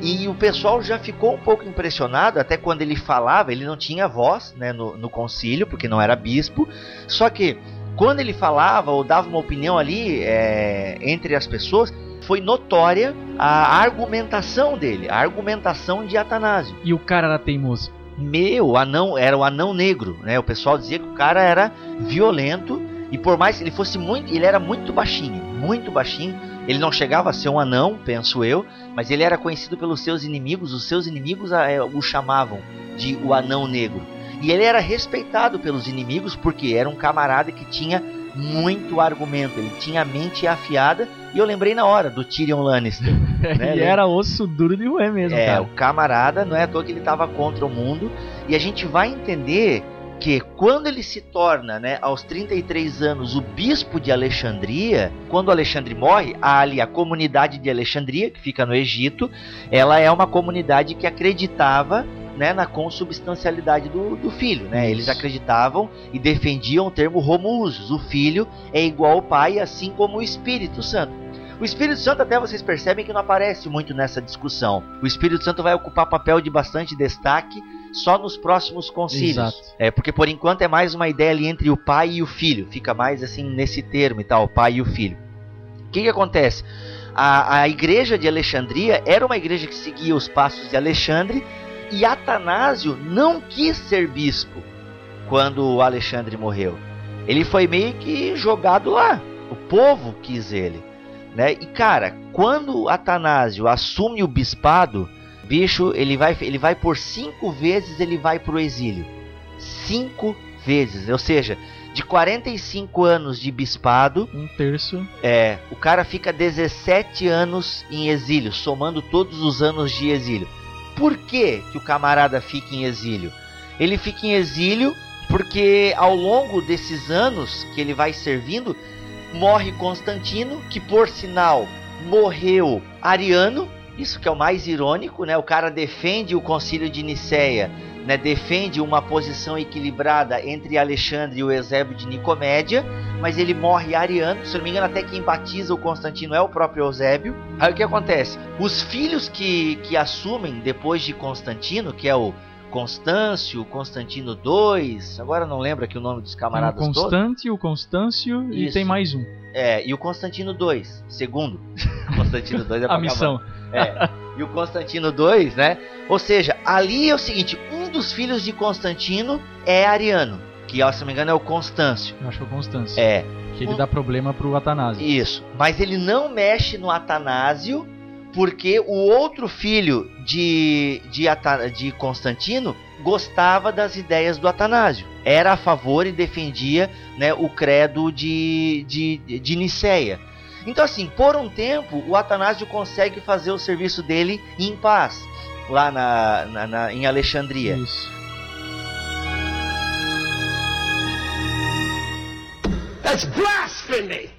[SPEAKER 1] E o pessoal já ficou um pouco impressionado, até quando ele falava, ele não tinha voz né, no, no concílio, porque não era bispo. Só que quando ele falava ou dava uma opinião ali é, entre as pessoas, foi notória a argumentação dele, a argumentação de Atanásio.
[SPEAKER 2] E o cara era teimoso.
[SPEAKER 1] Meu, anão era o anão negro, né? O pessoal dizia que o cara era violento e por mais que ele fosse muito, ele era muito baixinho, muito baixinho. Ele não chegava a ser um anão, penso eu, mas ele era conhecido pelos seus inimigos. Os seus inimigos é, o chamavam de o anão negro. E ele era respeitado pelos inimigos porque era um camarada que tinha muito argumento, ele tinha a mente afiada. E eu lembrei na hora do Tyrion Lannister. né?
[SPEAKER 2] e era osso duro de roer mesmo,
[SPEAKER 1] É,
[SPEAKER 2] cara.
[SPEAKER 1] o camarada, não é à toa que ele estava contra o mundo. E a gente vai entender que quando ele se torna, né, aos 33 anos, o bispo de Alexandria, quando Alexandre morre, ali a comunidade de Alexandria, que fica no Egito, ela é uma comunidade que acreditava né, na consubstancialidade do, do filho. Né? Eles acreditavam e defendiam o termo homoousios. O filho é igual ao pai, assim como o Espírito Santo. O Espírito Santo, até vocês percebem que não aparece muito nessa discussão. O Espírito Santo vai ocupar papel de bastante destaque só nos próximos concílios.
[SPEAKER 2] Exato.
[SPEAKER 1] É, porque por enquanto é mais uma ideia ali entre o pai e o filho. Fica mais assim nesse termo e tal, o pai e o filho. O que, que acontece? A, a igreja de Alexandria era uma igreja que seguia os passos de Alexandre e Atanásio não quis ser bispo quando o Alexandre morreu. Ele foi meio que jogado lá. O povo quis ele. Né? E cara, quando Atanásio assume o bispado, bicho, ele vai, ele vai por cinco vezes ele vai pro exílio. Cinco vezes. Ou seja, de 45 anos de bispado,
[SPEAKER 2] Um terço.
[SPEAKER 1] é, o cara fica 17 anos em exílio, somando todos os anos de exílio. Por que, que o camarada fica em exílio? Ele fica em exílio porque ao longo desses anos que ele vai servindo, morre Constantino, que por sinal morreu Ariano, isso que é o mais irônico, né? O cara defende o concílio de Nicéia, né? defende uma posição equilibrada entre Alexandre e o Eusébio de Nicomédia, mas ele morre ariano, se não me engano até quem batiza o Constantino é o próprio Eusébio. Aí o que acontece? Os filhos que, que assumem depois de Constantino, que é o Constâncio, Constantino II, agora não lembro aqui o nome dos
[SPEAKER 2] Tem o
[SPEAKER 1] camaradas todos.
[SPEAKER 2] Constante, o Constâncio e
[SPEAKER 1] Isso.
[SPEAKER 2] tem mais um.
[SPEAKER 1] É, e o Constantino II, segundo. Constantino II é
[SPEAKER 2] A missão.
[SPEAKER 1] É. E o Constantino II, né? Ou seja, ali é o seguinte: um dos filhos de Constantino é ariano, que, se não me engano, é o Constâncio.
[SPEAKER 2] Eu acho que é o Constâncio.
[SPEAKER 1] É,
[SPEAKER 2] Que ele dá problema pro Atanásio.
[SPEAKER 1] isso. Mas ele não mexe no Atanásio, porque o outro filho de, de, de Constantino gostava das ideias do Atanásio. Era a favor e defendia né, o credo de, de, de Nicéia. Então, assim, por um tempo, o Atanásio consegue fazer o serviço dele em paz, lá na, na- na- em Alexandria.
[SPEAKER 2] Isso.
[SPEAKER 3] That's blasphemy.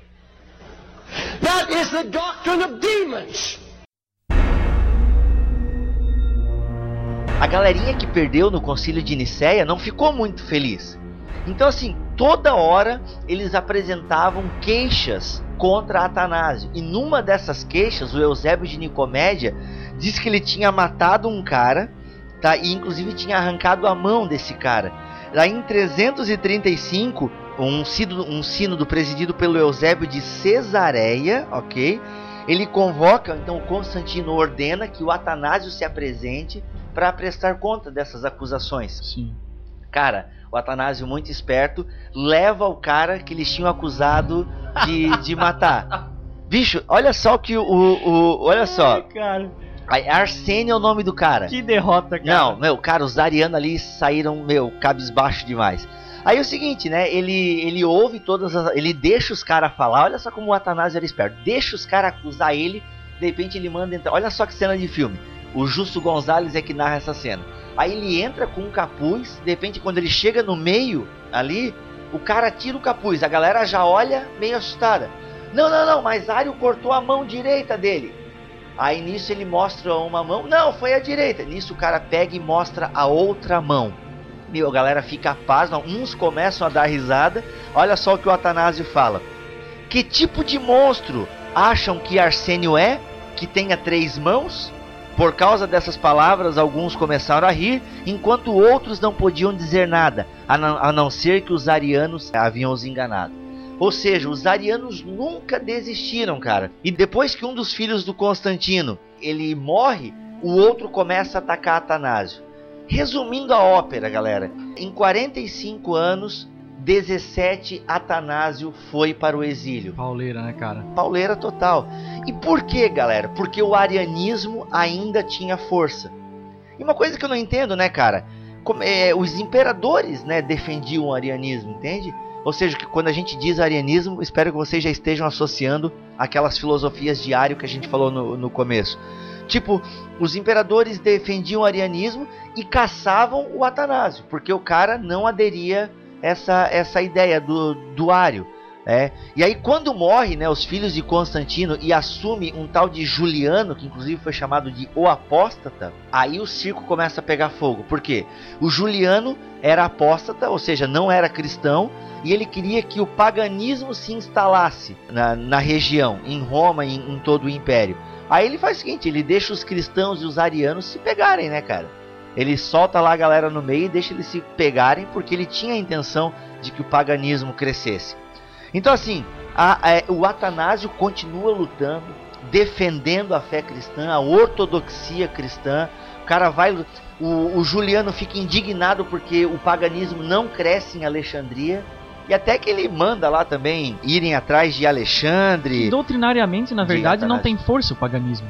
[SPEAKER 3] That is the doctrine of demons.
[SPEAKER 1] A galerinha que perdeu no concílio de Nicéia não ficou muito feliz. Então, assim, toda hora eles apresentavam queixas contra Atanásio. E numa dessas queixas, o Eusébio de Nicomédia diz que ele tinha matado um cara, tá? E inclusive tinha arrancado a mão desse cara. Lá em 335, um sino, um sínodo presidido pelo Eusébio de Cesareia, ok? Ele convoca, então Constantino ordena que o Atanásio se apresente para prestar conta dessas acusações.
[SPEAKER 2] Sim.
[SPEAKER 1] Cara, o Atanásio, muito esperto, leva o cara que eles tinham acusado de, de matar. Bicho, olha só que o. o olha só.
[SPEAKER 2] cara.
[SPEAKER 1] A- Arsênio é o nome do cara.
[SPEAKER 2] Que derrota, cara.
[SPEAKER 1] Não, meu, cara, os arianos ali saíram, meu, cabisbaixo demais. Aí é o seguinte, né? Ele, ele ouve todas as. Ele deixa os caras falar. Olha só como o Atanásio era esperto. Deixa os caras acusar ele. De repente ele manda entrar. Olha só que cena de filme. O Justo Gonzalez é que narra essa cena. Aí ele entra com um capuz. De repente, quando ele chega no meio ali, o cara tira o capuz. A galera já olha meio assustada. Não, não, não, mas Ario cortou a mão direita dele. Aí nisso ele mostra uma mão. Não, foi a direita. Nisso o cara pega e mostra a outra mão. Meu, a galera fica pasma. Uns começam a dar risada. Olha só o que o Atanásio fala. Que tipo de monstro acham que Arsênio é? Que tenha três mãos? Por causa dessas palavras, alguns começaram a rir, enquanto outros não podiam dizer nada, a não, a não ser que os arianos haviam os enganado. Ou seja, os arianos nunca desistiram, cara. E depois que um dos filhos do Constantino ele morre, o outro começa a atacar Atanásio. Resumindo a ópera, galera, em 45 anos, 17 Atanásio foi para o exílio.
[SPEAKER 2] Pauleira, né, cara?
[SPEAKER 1] Pauleira total. E por que, galera? Porque o arianismo ainda tinha força. E uma coisa que eu não entendo, né, cara? Como, é, os imperadores, né, defendiam o arianismo, entende? Ou seja, que quando a gente diz arianismo, espero que vocês já estejam associando aquelas filosofias de Ario que a gente falou no, no começo. Tipo, os imperadores defendiam o arianismo e caçavam o Atanásio, porque o cara não aderia essa essa ideia do, do. É. E aí quando morre, né, os filhos de Constantino e assume um tal de Juliano, que inclusive foi chamado de o apóstata, aí o circo começa a pegar fogo. Por quê? O Juliano era apóstata, ou seja, não era cristão, e ele queria que o paganismo se instalasse na, na região, em Roma em, em todo o império. Aí ele faz o seguinte, ele deixa os cristãos e os arianos se pegarem, né, cara? Ele solta lá a galera no meio e deixa eles se pegarem porque ele tinha a intenção de que o paganismo crescesse. Então, assim, a, a, o Atanásio continua lutando, defendendo a fé cristã, a ortodoxia cristã. O cara vai. O, o Juliano fica indignado porque o paganismo não cresce em Alexandria. E até que ele manda lá também irem atrás de Alexandre.
[SPEAKER 2] Doutrinariamente, na verdade, não tem força o paganismo.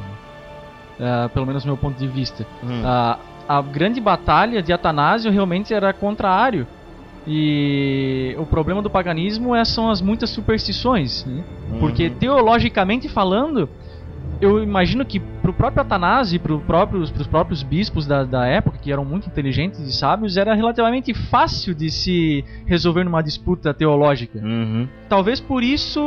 [SPEAKER 2] Ah, pelo menos do meu ponto de vista.
[SPEAKER 1] Hum.
[SPEAKER 2] Ah, a grande batalha de Atanásio realmente era contra Ário. E o problema do paganismo é, são as muitas superstições. né? Porque
[SPEAKER 1] Uhum.
[SPEAKER 2] teologicamente falando, eu imagino que pro próprio Atanásio e próprios, pros próprios bispos da, da época, que eram muito inteligentes e sábios, era relativamente fácil de se resolver numa disputa teológica.
[SPEAKER 1] Uhum.
[SPEAKER 2] Talvez por isso,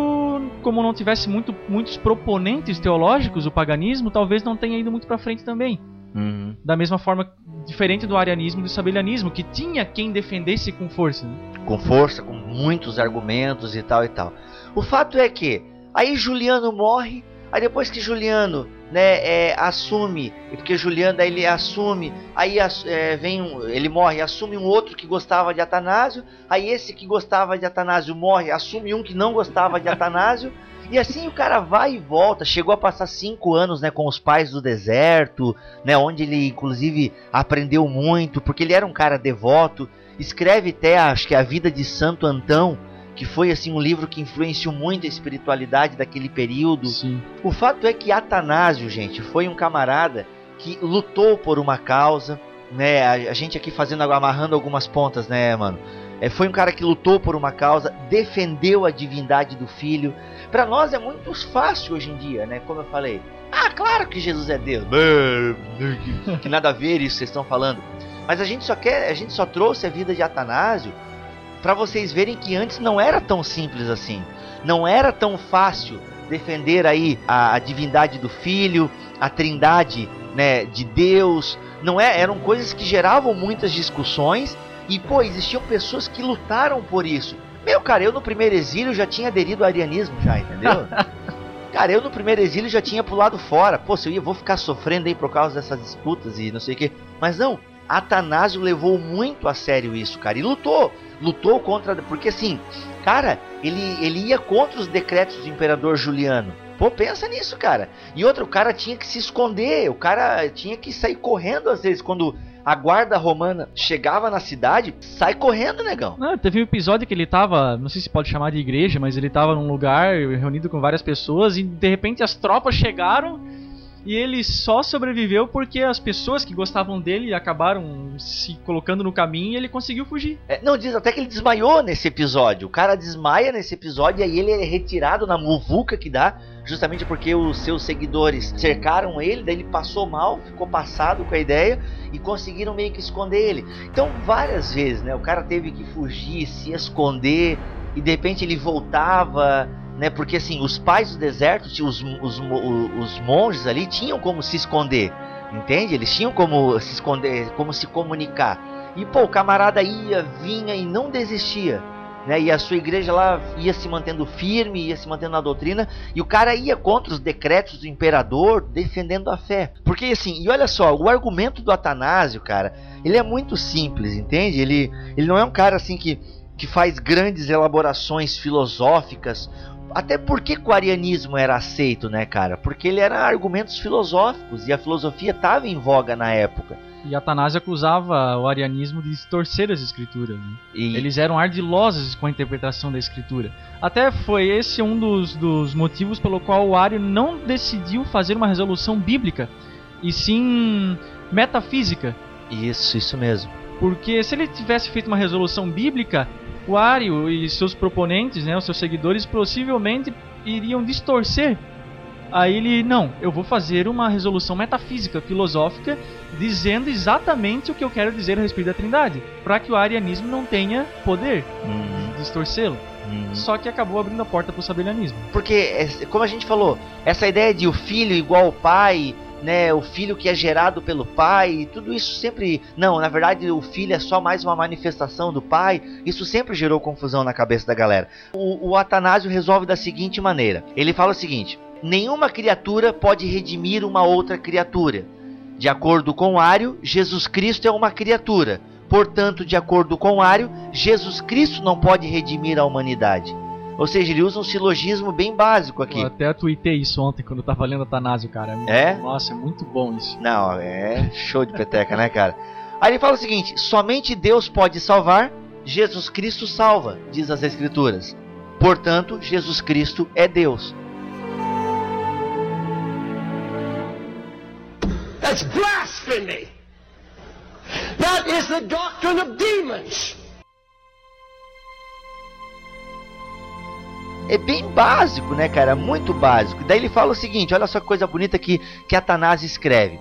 [SPEAKER 2] como não tivesse muito, muitos proponentes teológicos, o paganismo talvez não tenha ido muito pra frente também.
[SPEAKER 1] Uhum.
[SPEAKER 2] Da mesma forma, diferente do arianismo e do sabelianismo, que tinha quem defendesse com força. né?
[SPEAKER 1] com força, com muitos argumentos e tal e tal. O fato é que aí Juliano morre, aí depois que Juliano né, é, assume, porque Juliano ele assume, aí é, vem um, ele morre, assume um outro que gostava de Atanásio, aí esse que gostava de Atanásio morre, assume um que não gostava de Atanásio. E assim o cara vai e volta. Chegou a passar cinco anos né, com os pais do deserto, né, onde ele inclusive aprendeu muito, porque ele era um cara devoto escreve até acho que a vida de Santo Antão, que foi assim um livro que influenciou muito a espiritualidade daquele período.
[SPEAKER 2] Sim.
[SPEAKER 1] O fato é que Atanásio, gente, foi um camarada que lutou por uma causa, né? A, a gente aqui fazendo amarrando algumas pontas, né, mano? É, foi um cara que lutou por uma causa, defendeu a divindade do filho. Para nós é muito fácil hoje em dia, né? Como eu falei. Ah, claro que Jesus é Deus. que nada a ver isso que vocês estão falando. Mas a gente só quer, a gente só trouxe a vida de Atanásio para vocês verem que antes não era tão simples assim. Não era tão fácil defender aí a, a divindade do filho, a trindade, né, de Deus. Não é, eram coisas que geravam muitas discussões e pô, existiam pessoas que lutaram por isso. Meu, cara, eu no primeiro exílio já tinha aderido ao arianismo já, entendeu? Cara, eu no primeiro exílio já tinha pulado fora. Pô, se eu ia, vou ficar sofrendo aí por causa dessas disputas e não sei o que. Mas não, Atanásio levou muito a sério isso, cara. E lutou. Lutou contra. Porque assim, cara, ele, ele ia contra os decretos do imperador Juliano. Pô, pensa nisso, cara. E outro, o cara tinha que se esconder. O cara tinha que sair correndo às vezes. Quando a guarda romana chegava na cidade, sai correndo, negão.
[SPEAKER 2] Não, teve um episódio que ele tava, não sei se pode chamar de igreja, mas ele tava num lugar reunido com várias pessoas e de repente as tropas chegaram E ele só sobreviveu porque as pessoas que gostavam dele acabaram se colocando no caminho e ele conseguiu fugir.
[SPEAKER 1] É, não, diz até que ele desmaiou nesse episódio. O cara desmaia nesse episódio e aí ele é retirado na muvuca que dá, justamente porque os seus seguidores cercaram ele, daí ele passou mal, ficou passado com a ideia e conseguiram meio que esconder ele. Então, várias vezes, né, o cara teve que fugir, se esconder e de repente ele voltava né? Porque assim, os pais do deserto, os, os, os monges ali tinham como se esconder, entende? Eles tinham como se esconder, como se comunicar. E pô, o camarada ia, vinha e não desistia. Né, e a sua igreja lá ia se mantendo firme, ia se mantendo na doutrina, e o cara ia contra os decretos do imperador, defendendo a fé. Porque assim, e olha só, o argumento do Atanásio, cara, ele é muito simples, entende? Ele, ele não é um cara assim que, que faz grandes elaborações filosóficas até porque o arianismo era aceito, né, cara? Porque ele era argumentos filosóficos e a filosofia estava em voga na época.
[SPEAKER 2] E Atanásio acusava o arianismo de distorcer as escrituras. Né?
[SPEAKER 1] E...
[SPEAKER 2] Eles eram ardilosos com a interpretação da escritura. Até foi esse um dos, dos motivos pelo qual o Ario não decidiu fazer uma resolução bíblica, e sim metafísica.
[SPEAKER 1] Isso, isso mesmo.
[SPEAKER 2] Porque se ele tivesse feito uma resolução bíblica, o Ario e seus proponentes, né, os seus seguidores, possivelmente iriam distorcer. Aí ele, não, eu vou fazer uma resolução metafísica, filosófica, dizendo exatamente o que eu quero dizer a respeito da Trindade, para que o arianismo não tenha poder
[SPEAKER 1] Uhum,
[SPEAKER 2] de distorcê-lo.
[SPEAKER 1] uhum.
[SPEAKER 2] Só que acabou abrindo a porta para o sabelianismo.
[SPEAKER 1] Porque, é, como a gente falou, essa ideia de o filho igual ao pai, né, o filho que é gerado pelo pai, tudo isso sempre. Não, na verdade o filho é só mais uma manifestação do pai. Isso sempre gerou confusão na cabeça da galera. O, o Atanásio resolve da seguinte maneira: ele fala o seguinte: nenhuma criatura pode redimir uma outra criatura. De acordo com Ário, Jesus Cristo é uma criatura. Portanto, de acordo com Ário, Jesus Cristo não pode redimir a humanidade. Ou seja, ele usa um silogismo bem básico aqui.
[SPEAKER 2] Eu até tuitei isso ontem quando eu tava lendo Atanásio, cara.
[SPEAKER 1] É?
[SPEAKER 2] Nossa, é muito bom isso.
[SPEAKER 1] Não, é show de peteca, né, cara? Aí ele fala o seguinte: somente Deus pode salvar, Jesus Cristo salva, diz as Escrituras. Portanto, Jesus Cristo é Deus.
[SPEAKER 3] That's blasphemy. That is the doctrine of demons.
[SPEAKER 1] É bem básico, né, cara? Muito básico. Daí ele fala o seguinte: olha só que coisa bonita que, que Atanásio escreve.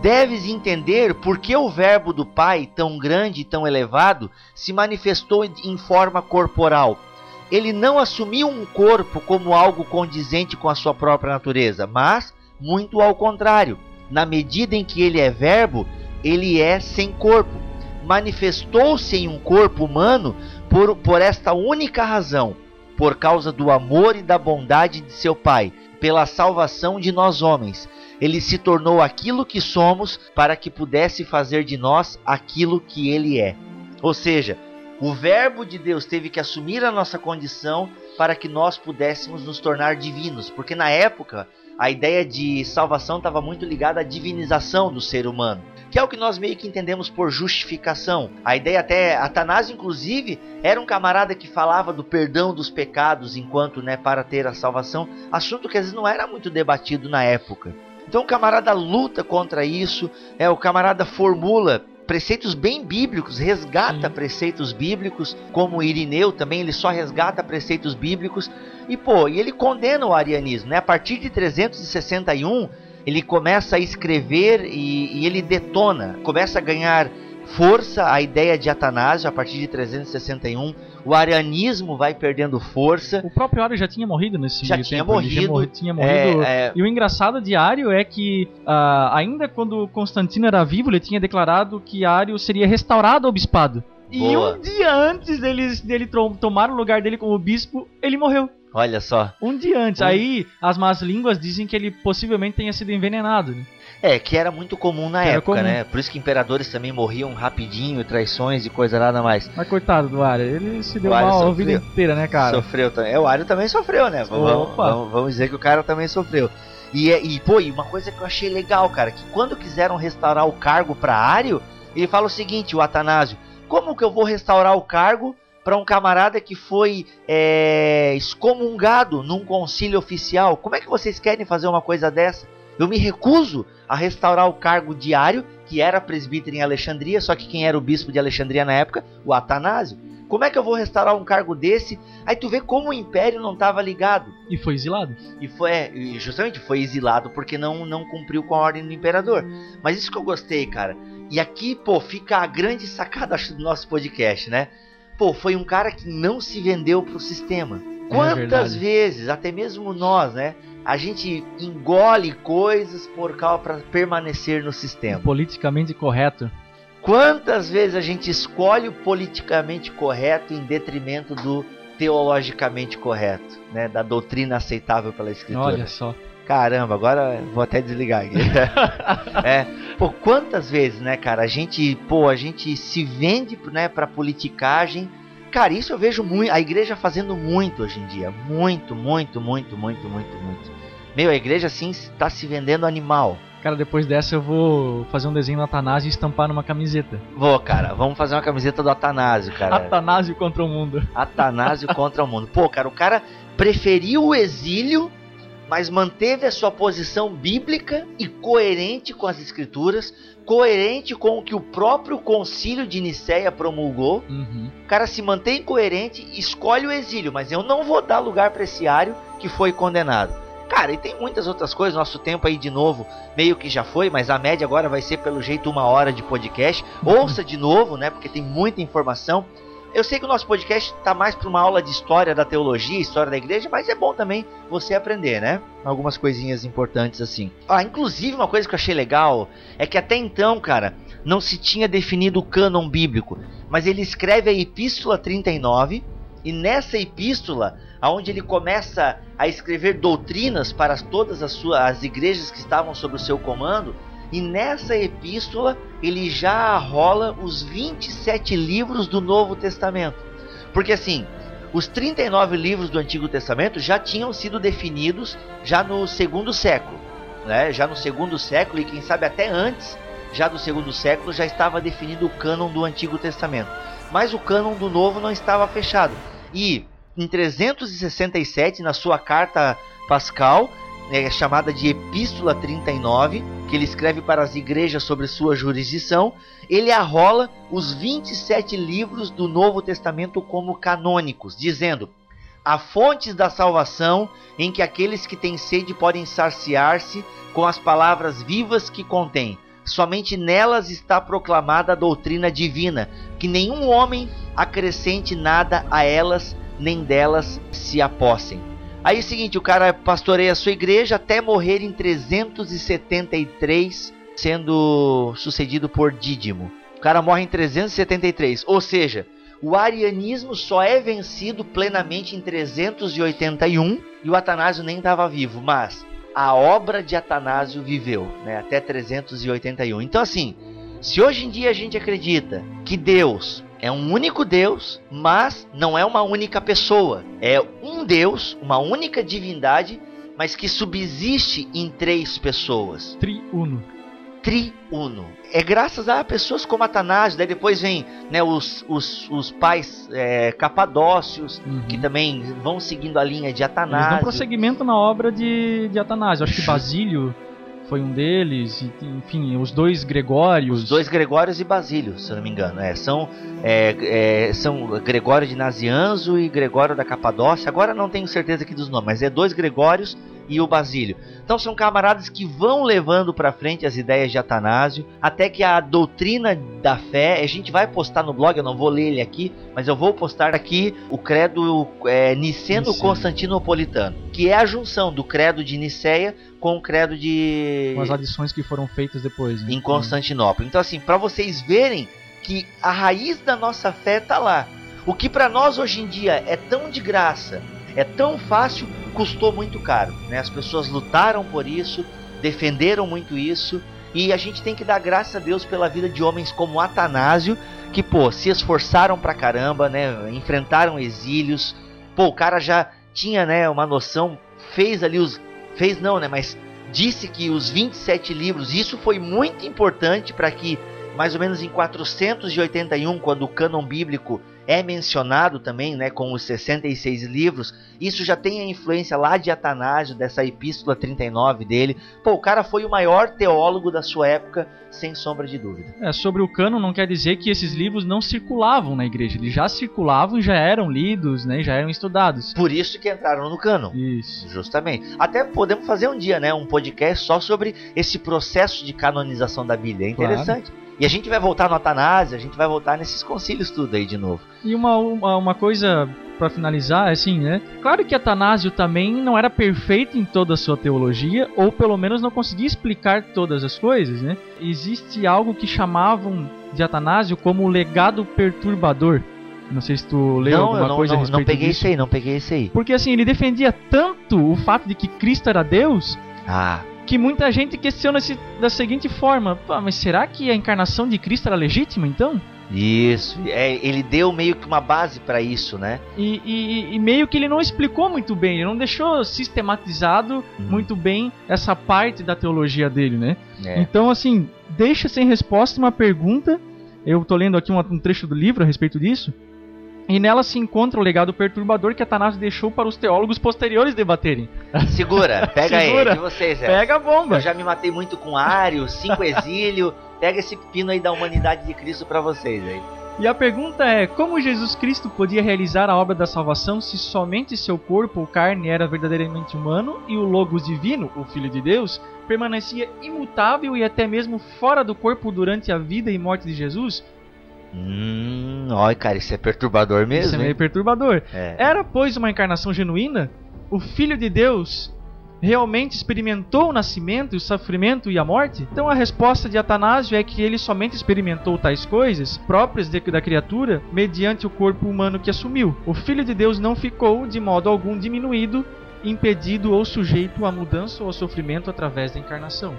[SPEAKER 1] Deves entender por que o verbo do Pai, tão grande e tão elevado, se manifestou em forma corporal. Ele não assumiu um corpo como algo condizente com a sua própria natureza, mas, muito ao contrário, na medida em que ele é verbo, ele é sem corpo. Manifestou-se em um corpo humano por, por esta única razão, por causa do amor e da bondade de seu Pai, pela salvação de nós homens. Ele se tornou aquilo que somos para que pudesse fazer de nós aquilo que ele é. Ou seja, o Verbo de Deus teve que assumir a nossa condição para que nós pudéssemos nos tornar divinos, porque na época a ideia de salvação estava muito ligada à divinização do ser humano, que é o que nós meio que entendemos por justificação. A ideia até Atanásio inclusive era um camarada que falava do perdão dos pecados enquanto, né, para ter a salvação, assunto que às vezes não era muito debatido na época. Então o camarada luta contra isso, é o camarada formula preceitos bem bíblicos, resgata
[SPEAKER 2] Sim.
[SPEAKER 1] preceitos bíblicos, como Irineu também, ele só resgata preceitos bíblicos e pô, e ele condena o arianismo, né? A partir de 361, ele começa a escrever e, e ele detona, começa a ganhar força a ideia de Atanásio a partir de 361. O arianismo vai perdendo força.
[SPEAKER 2] O próprio Ario já tinha morrido nesse
[SPEAKER 1] Já tinha
[SPEAKER 2] tempo. já
[SPEAKER 1] morrido.
[SPEAKER 2] morri- tinha morrido.
[SPEAKER 1] É, é,
[SPEAKER 2] E o engraçado de Ario é que, ah, ainda quando Constantino era vivo, ele tinha declarado que Ario seria restaurado ao bispado. E
[SPEAKER 1] Boa.
[SPEAKER 2] um dia antes dele tomar o lugar dele como bispo, ele morreu.
[SPEAKER 1] Olha só.
[SPEAKER 2] Um dia antes.
[SPEAKER 1] Um-
[SPEAKER 2] Aí as más línguas dizem que ele possivelmente tenha sido envenenado. né?
[SPEAKER 1] É, que era muito comum na época,
[SPEAKER 2] comum.
[SPEAKER 1] né? Por isso que imperadores também morriam rapidinho, traições e coisa nada mais.
[SPEAKER 2] Mas coitado do Ario, ele se deu mal a
[SPEAKER 1] sofreu.
[SPEAKER 2] vida inteira, né, cara?
[SPEAKER 1] Sofreu também. É, o Ario também sofreu, né? Vamos, vamos- vamos dizer que o cara também sofreu. E, é- e, pô, e uma coisa que eu achei legal, cara, que quando quiseram restaurar o cargo para Ario, ele fala o seguinte, o Atanásio, como que eu vou restaurar o cargo para um camarada que foi é, excomungado num concílio oficial? Como é que vocês querem fazer uma coisa dessa? Eu me recuso a restaurar o cargo diário, que era presbítero em Alexandria, só que quem era o bispo de Alexandria na época? O Atanásio. Como é que eu vou restaurar um cargo desse? Aí tu vê como o império não estava ligado.
[SPEAKER 2] E foi exilado.
[SPEAKER 1] E foi, é, justamente foi exilado porque não, não cumpriu com a ordem do imperador. Mas isso que eu gostei, cara. E aqui, pô, fica a grande sacada acho, do nosso podcast, né? Pô, foi um cara que não se vendeu pro sistema. Quantas
[SPEAKER 2] verdade.
[SPEAKER 1] vezes, até mesmo nós, né? A gente engole coisas por causa para permanecer no sistema.
[SPEAKER 2] Politicamente correto.
[SPEAKER 1] Quantas vezes a gente escolhe o politicamente correto em detrimento do teologicamente correto, né? Da doutrina aceitável pela escritura.
[SPEAKER 2] Olha só.
[SPEAKER 1] Caramba, agora vou até desligar aqui. é, pô, quantas vezes, né, cara, a gente, pô, a gente se vende, né, para politicagem. Cara, isso eu vejo muito, a igreja fazendo muito hoje em dia, muito, muito, muito, muito, muito, muito. Meu, a igreja assim está se vendendo animal.
[SPEAKER 2] Cara, depois dessa eu vou fazer um desenho do Atanásio e estampar numa camiseta.
[SPEAKER 1] Vou, cara, vamos fazer uma camiseta do Atanásio, cara.
[SPEAKER 2] Atanásio contra o mundo.
[SPEAKER 1] Atanásio contra o mundo. Pô, cara, o cara preferiu o exílio, mas manteve a sua posição bíblica e coerente com as escrituras, coerente com o que o próprio concílio de Nicéia promulgou.
[SPEAKER 2] Uhum.
[SPEAKER 1] O cara se mantém coerente, escolhe o exílio, mas eu não vou dar lugar para esse ário que foi condenado. Cara, e tem muitas outras coisas. Nosso tempo aí de novo meio que já foi, mas a média agora vai ser pelo jeito uma hora de podcast. Ouça de novo, né? Porque tem muita informação. Eu sei que o nosso podcast tá mais para uma aula de história da teologia, história da igreja, mas é bom também você aprender, né? Algumas coisinhas importantes assim. Ah, inclusive uma coisa que eu achei legal é que até então, cara, não se tinha definido o cânon bíblico, mas ele escreve a Epístola 39 e nessa epístola, aonde ele começa a escrever doutrinas para todas as suas as igrejas que estavam sob o seu comando, e nessa epístola ele já rola os 27 livros do Novo Testamento. Porque assim, os 39 livros do Antigo Testamento já tinham sido definidos já no segundo século, né? Já no segundo século e quem sabe até antes, já do segundo século já estava definido o cânon do Antigo Testamento. Mas o cânon do Novo não estava fechado. E em 367, na sua carta pascal, é, chamada de Epístola 39, que ele escreve para as igrejas sobre sua jurisdição, ele arrola os 27 livros do Novo Testamento como canônicos, dizendo: Há fontes da salvação em que aqueles que têm sede podem saciar-se com as palavras vivas que contém. Somente nelas está proclamada a doutrina divina, que nenhum homem acrescente nada a elas, nem delas se apossem. Aí é o seguinte, o cara pastoreia a sua igreja até morrer em 373, sendo sucedido por Dídimo. O cara morre em 373, ou seja, o arianismo só é vencido plenamente em 381 e o Atanásio nem estava vivo, mas a obra de Atanásio viveu, né, até 381. Então assim, se hoje em dia a gente acredita que Deus é um único Deus, mas não é uma única pessoa. É um Deus, uma única divindade, mas que subsiste em três pessoas.
[SPEAKER 2] Triuno.
[SPEAKER 1] Triuno. É graças a pessoas como Atanásio, daí depois vem né, os, os, os pais é, capadócios,
[SPEAKER 2] Uhum.
[SPEAKER 1] que também vão seguindo a linha de
[SPEAKER 2] Eles
[SPEAKER 1] Atanásio.
[SPEAKER 2] dão prosseguimento na obra de, de Atanásio. Acho que Basílio foi um deles, e, enfim, os dois Gregórios.
[SPEAKER 1] Os dois Gregórios e Basílio, se não me engano. É, são, é, é, são Gregório de Nazianzo e Gregório da Capadócia. Agora não tenho certeza aqui dos nomes, mas é dois Gregórios e o Basílio. Então são camaradas que vão levando para frente as ideias de Atanásio, até que a doutrina da fé, a gente vai postar no blog, eu não vou ler ele aqui, mas eu vou postar aqui o credo é, niceno
[SPEAKER 2] Niceno.
[SPEAKER 1] constantinopolitano, que é a junção do credo de Niceia com o credo de
[SPEAKER 2] Com as adições que foram feitas depois. né?
[SPEAKER 1] em Constantinopla. Então assim, para vocês verem que a raiz da nossa fé está lá. O que para nós hoje em dia é tão de graça, é tão fácil, custou muito caro. Né? As pessoas lutaram por isso, defenderam muito isso, e a gente tem que dar graças a Deus pela vida de homens como Atanásio, que pô, se esforçaram pra caramba, né? Enfrentaram exílios. Pô, o cara já tinha, né, uma noção, fez ali os fez não, né, mas disse que os 27 livros, isso foi muito importante para que mais ou menos em 481, quando o cânon bíblico é mencionado também, né, com os 66 livros, isso já tem a influência lá de Atanásio, dessa epístola 39 dele. Pô, o cara foi o maior teólogo da sua época, sem sombra de dúvida.
[SPEAKER 2] É, sobre o cano não quer dizer que esses livros não circulavam na igreja. Eles já circulavam e já eram lidos, né? Já eram estudados.
[SPEAKER 1] Por isso que entraram no cânon.
[SPEAKER 2] Isso.
[SPEAKER 1] Justamente. Até podemos fazer um dia, né, um podcast só sobre esse processo de canonização da Bíblia. É
[SPEAKER 2] Claro.
[SPEAKER 1] E a gente vai voltar no Atanásio, a gente vai voltar nesses concílios tudo aí de novo.
[SPEAKER 2] E uma, uma, uma coisa pra finalizar, assim, né? Claro que Atanásio também não era perfeito em toda a sua teologia, ou pelo menos não conseguia explicar todas as coisas, né? Existe algo que chamavam de Atanásio como o legado perturbador. Não sei se tu leu
[SPEAKER 1] não,
[SPEAKER 2] alguma
[SPEAKER 1] não,
[SPEAKER 2] coisa a
[SPEAKER 1] não,
[SPEAKER 2] respeito
[SPEAKER 1] não peguei
[SPEAKER 2] disso.
[SPEAKER 1] esse aí, não peguei esse aí.
[SPEAKER 2] Porque assim, ele defendia tanto o fato de que Cristo era Deus,
[SPEAKER 1] Ah,
[SPEAKER 2] que muita gente questiona esse, da seguinte forma: mas será que a encarnação de Cristo era legítima então?
[SPEAKER 1] isso. É, ele deu meio que uma base pra isso, né?
[SPEAKER 2] E, e- e meio que ele não explicou muito bem, ele não deixou sistematizado
[SPEAKER 1] Hum.
[SPEAKER 2] muito bem essa parte da teologia dele, né?
[SPEAKER 1] É.
[SPEAKER 2] Então, assim, deixa sem resposta uma pergunta. Eu tô lendo aqui um, um trecho do livro a respeito disso. E nela se encontra o legado perturbador que Atanásio deixou para os teólogos posteriores debaterem.
[SPEAKER 1] Segura, pega
[SPEAKER 2] Segura.
[SPEAKER 1] aí, de vocês, é.
[SPEAKER 2] Pega a bomba!
[SPEAKER 1] Eu já me matei muito com Ário, cinco exílio. Pega esse pepino aí da humanidade de Cristo pra vocês aí.
[SPEAKER 2] E a pergunta é: como Jesus Cristo podia realizar a obra da salvação se somente seu corpo ou carne era verdadeiramente humano e o Logos divino, o Filho de Deus, permanecia imutável e até mesmo fora do corpo durante a vida e morte de Jesus?
[SPEAKER 1] Hum, olha, cara, isso é perturbador mesmo.
[SPEAKER 2] Isso é meio
[SPEAKER 1] hein?
[SPEAKER 2] perturbador.
[SPEAKER 1] É.
[SPEAKER 2] Era, pois, uma encarnação genuína? O Filho de Deus realmente experimentou o nascimento, o sofrimento e a morte? Então a resposta de Atanásio é que ele somente experimentou tais coisas próprias de- da criatura mediante o corpo humano que assumiu. O Filho de Deus não ficou de modo algum diminuído, impedido ou sujeito à mudança ou ao sofrimento através da encarnação.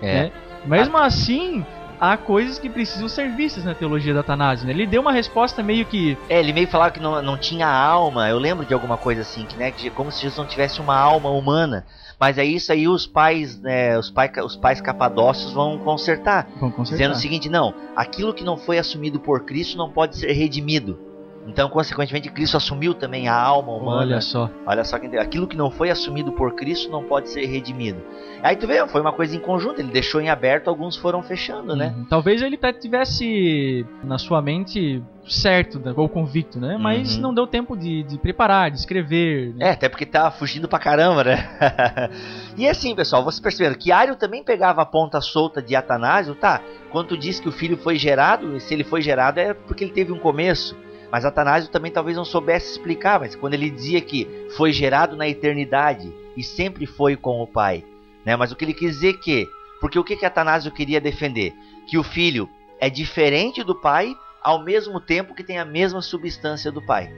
[SPEAKER 1] É.
[SPEAKER 2] né? Mesmo assim, há coisas que precisam ser vistas na teologia de Atanásio. né? Ele deu uma resposta meio que
[SPEAKER 1] É, ele meio falava que não, não tinha alma. Eu lembro de alguma coisa assim, que, né, que como se Jesus não tivesse uma alma humana. Mas é isso aí os pais, né, os, pai, os pais capadócios vão consertar.
[SPEAKER 2] Vão consertar.
[SPEAKER 1] Dizendo o seguinte, não, aquilo que não foi assumido por Cristo não pode ser redimido. Então, consequentemente, Cristo assumiu também a alma humana.
[SPEAKER 2] Olha só.
[SPEAKER 1] Olha só que aquilo que não foi assumido por Cristo não pode ser redimido. Aí tu vê, foi uma coisa em conjunto, ele deixou em aberto, alguns foram fechando, né?
[SPEAKER 2] Uhum. Talvez ele até tivesse na sua mente certo, né, ou convicto, né? Mas
[SPEAKER 1] Uhum.
[SPEAKER 2] não deu tempo de, de preparar, de escrever. né?
[SPEAKER 1] É, até porque tá fugindo pra caramba, né? e assim, pessoal, vocês perceberam que Ario também pegava a ponta solta de Atanásio, tá? Quando tu diz que o filho foi gerado, se ele foi gerado é porque ele teve um começo. Mas Atanásio também talvez não soubesse explicar, mas quando ele dizia que foi gerado na eternidade e sempre foi com o pai, né? Mas o que ele quis dizer que, porque o que que Atanásio queria defender? Que o filho é diferente do pai, ao mesmo tempo que tem a mesma substância do pai,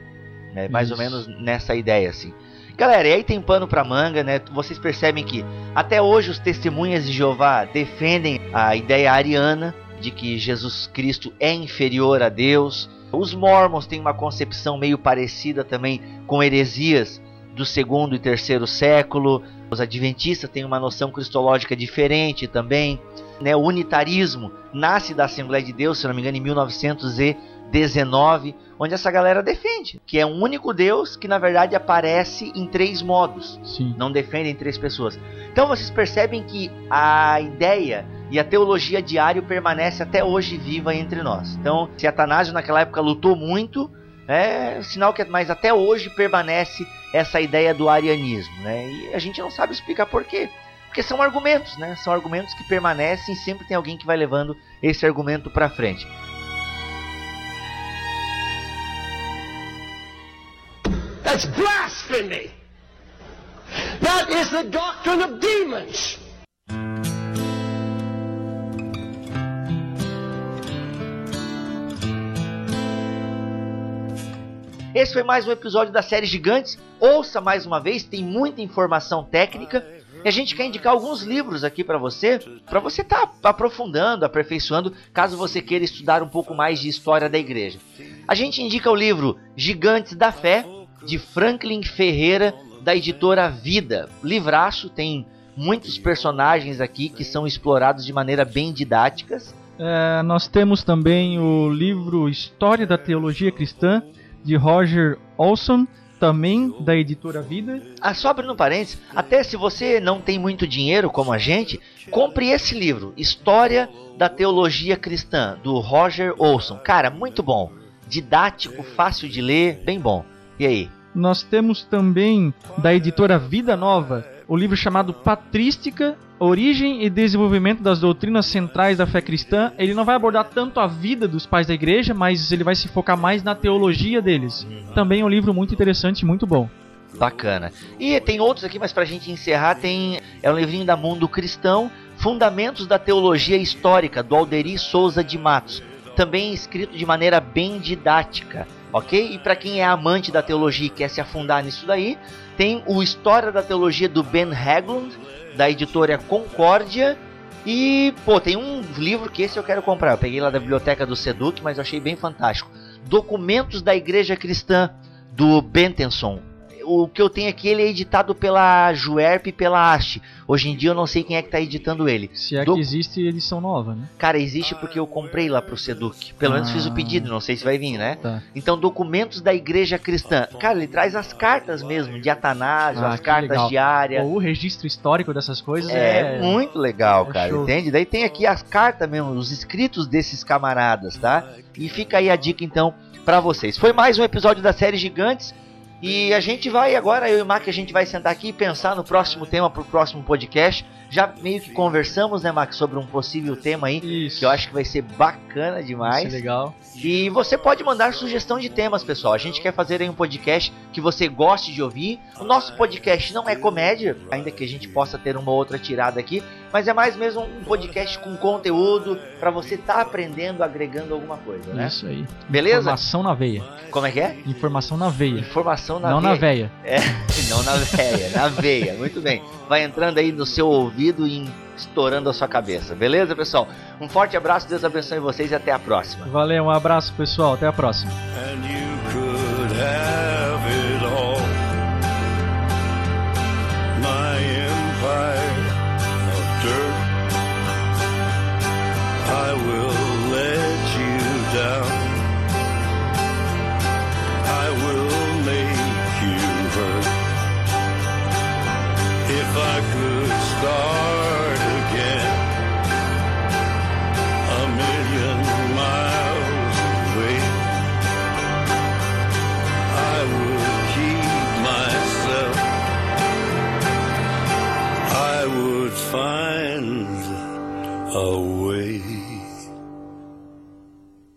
[SPEAKER 1] né? Mais ou
[SPEAKER 2] Isso.
[SPEAKER 1] menos nessa ideia assim. Galera, e aí tem pano pra manga, né? Vocês percebem que até hoje os testemunhas de Jeová defendem a ideia ariana de que Jesus Cristo é inferior a Deus. Os mormons têm uma concepção meio parecida também com heresias do segundo e terceiro século. Os adventistas têm uma noção cristológica diferente também. Né? O unitarismo nasce da Assembleia de Deus, se não me engano, em 1919, onde essa galera defende que é um único Deus que na verdade aparece em três modos
[SPEAKER 2] Sim.
[SPEAKER 1] não defendem três pessoas. Então vocês percebem que a ideia e a teologia diário permanece até hoje viva entre nós. Então, se Atanásio naquela época lutou muito, é sinal que mas até hoje permanece essa ideia do arianismo, né? E a gente não sabe explicar por quê. Porque são argumentos, né? São argumentos que permanecem e sempre tem alguém que vai levando esse argumento para frente.
[SPEAKER 3] Blasphemy. That is the doctrine of demons.
[SPEAKER 1] Esse foi mais um episódio da série Gigantes. Ouça mais uma vez, tem muita informação técnica. E a gente quer indicar alguns livros aqui para você, para você estar aprofundando, aperfeiçoando, caso você queira estudar um pouco mais de história da igreja. A gente indica o livro Gigantes da Fé, de Franklin Ferreira, da editora Vida. Livraço, tem muitos personagens aqui que são explorados de maneira bem didáticas.
[SPEAKER 2] É, nós temos também o livro História da Teologia Cristã, de Roger Olson, também da editora Vida.
[SPEAKER 1] Ah, só abrindo um parênteses, até se você não tem muito dinheiro como a gente, compre esse livro, História da Teologia Cristã, do Roger Olson. Cara, muito bom. Didático, fácil de ler, bem bom. E aí?
[SPEAKER 2] Nós temos também da editora Vida Nova o livro chamado Patrística, Origem e Desenvolvimento das Doutrinas Centrais da Fé Cristã. Ele não vai abordar tanto a vida dos pais da igreja, mas ele vai se focar mais na teologia deles. Também é um livro muito interessante e muito bom.
[SPEAKER 1] Bacana. E tem outros aqui, mas pra gente encerrar, tem é um livrinho da Mundo Cristão, Fundamentos da Teologia Histórica, do Alderi Souza de Matos. Também escrito de maneira bem didática, ok? E para quem é amante da teologia e quer se afundar nisso daí, tem o História da Teologia do Ben Haglund, da editora Concórdia. E, pô, tem um livro que esse eu quero comprar. Eu peguei lá da biblioteca do Seduc, mas eu achei bem fantástico. Documentos da Igreja Cristã, do Bentenson. O que eu tenho aqui, ele é editado pela Juerp e pela Haste. Hoje em dia eu não sei quem é que tá editando ele.
[SPEAKER 2] Se é
[SPEAKER 1] Do-
[SPEAKER 2] que existe edição nova, né?
[SPEAKER 1] Cara, existe porque eu comprei lá pro Seduc. Pelo menos fiz o
[SPEAKER 2] Ah.
[SPEAKER 1] pedido, não sei se vai vir, né?
[SPEAKER 2] Tá.
[SPEAKER 1] Então, documentos da igreja cristã. Cara, ele traz as cartas mesmo, de Atanásio,
[SPEAKER 2] Ah,
[SPEAKER 1] as cartas
[SPEAKER 2] legal.
[SPEAKER 1] diárias.
[SPEAKER 2] O registro histórico dessas coisas
[SPEAKER 1] É,
[SPEAKER 2] é,
[SPEAKER 1] muito legal,
[SPEAKER 2] é
[SPEAKER 1] cara,
[SPEAKER 2] show.
[SPEAKER 1] entende? Daí tem aqui as cartas mesmo, os escritos desses camaradas, tá? E fica aí a dica então pra vocês. Foi mais um episódio da série Gigantes e a gente vai agora, eu e o Mac, a gente vai sentar aqui e pensar no próximo tema pro próximo podcast. Já meio que conversamos, né, Mac, sobre um possível tema aí,
[SPEAKER 2] Isso.
[SPEAKER 1] que eu acho que vai ser bacana demais.
[SPEAKER 2] Isso é legal.
[SPEAKER 1] E você pode mandar sugestão de temas, pessoal. A gente quer fazer aí um podcast que você goste de ouvir. O nosso podcast não é comédia, ainda que a gente possa ter uma outra tirada aqui, mas é mais mesmo um podcast com conteúdo para você estar aprendendo, agregando alguma coisa, né?
[SPEAKER 2] Isso aí.
[SPEAKER 1] Beleza?
[SPEAKER 2] Informação na veia.
[SPEAKER 1] Como é que é?
[SPEAKER 2] Informação na veia.
[SPEAKER 1] Informação na
[SPEAKER 2] não
[SPEAKER 1] veia.
[SPEAKER 2] na veia.
[SPEAKER 1] É, não na veia, na veia. Muito bem. Vai entrando aí no seu ouvido e estourando a sua cabeça. Beleza, pessoal? Um forte abraço, Deus abençoe vocês e até a próxima.
[SPEAKER 2] Valeu, um abraço, pessoal. Até a próxima.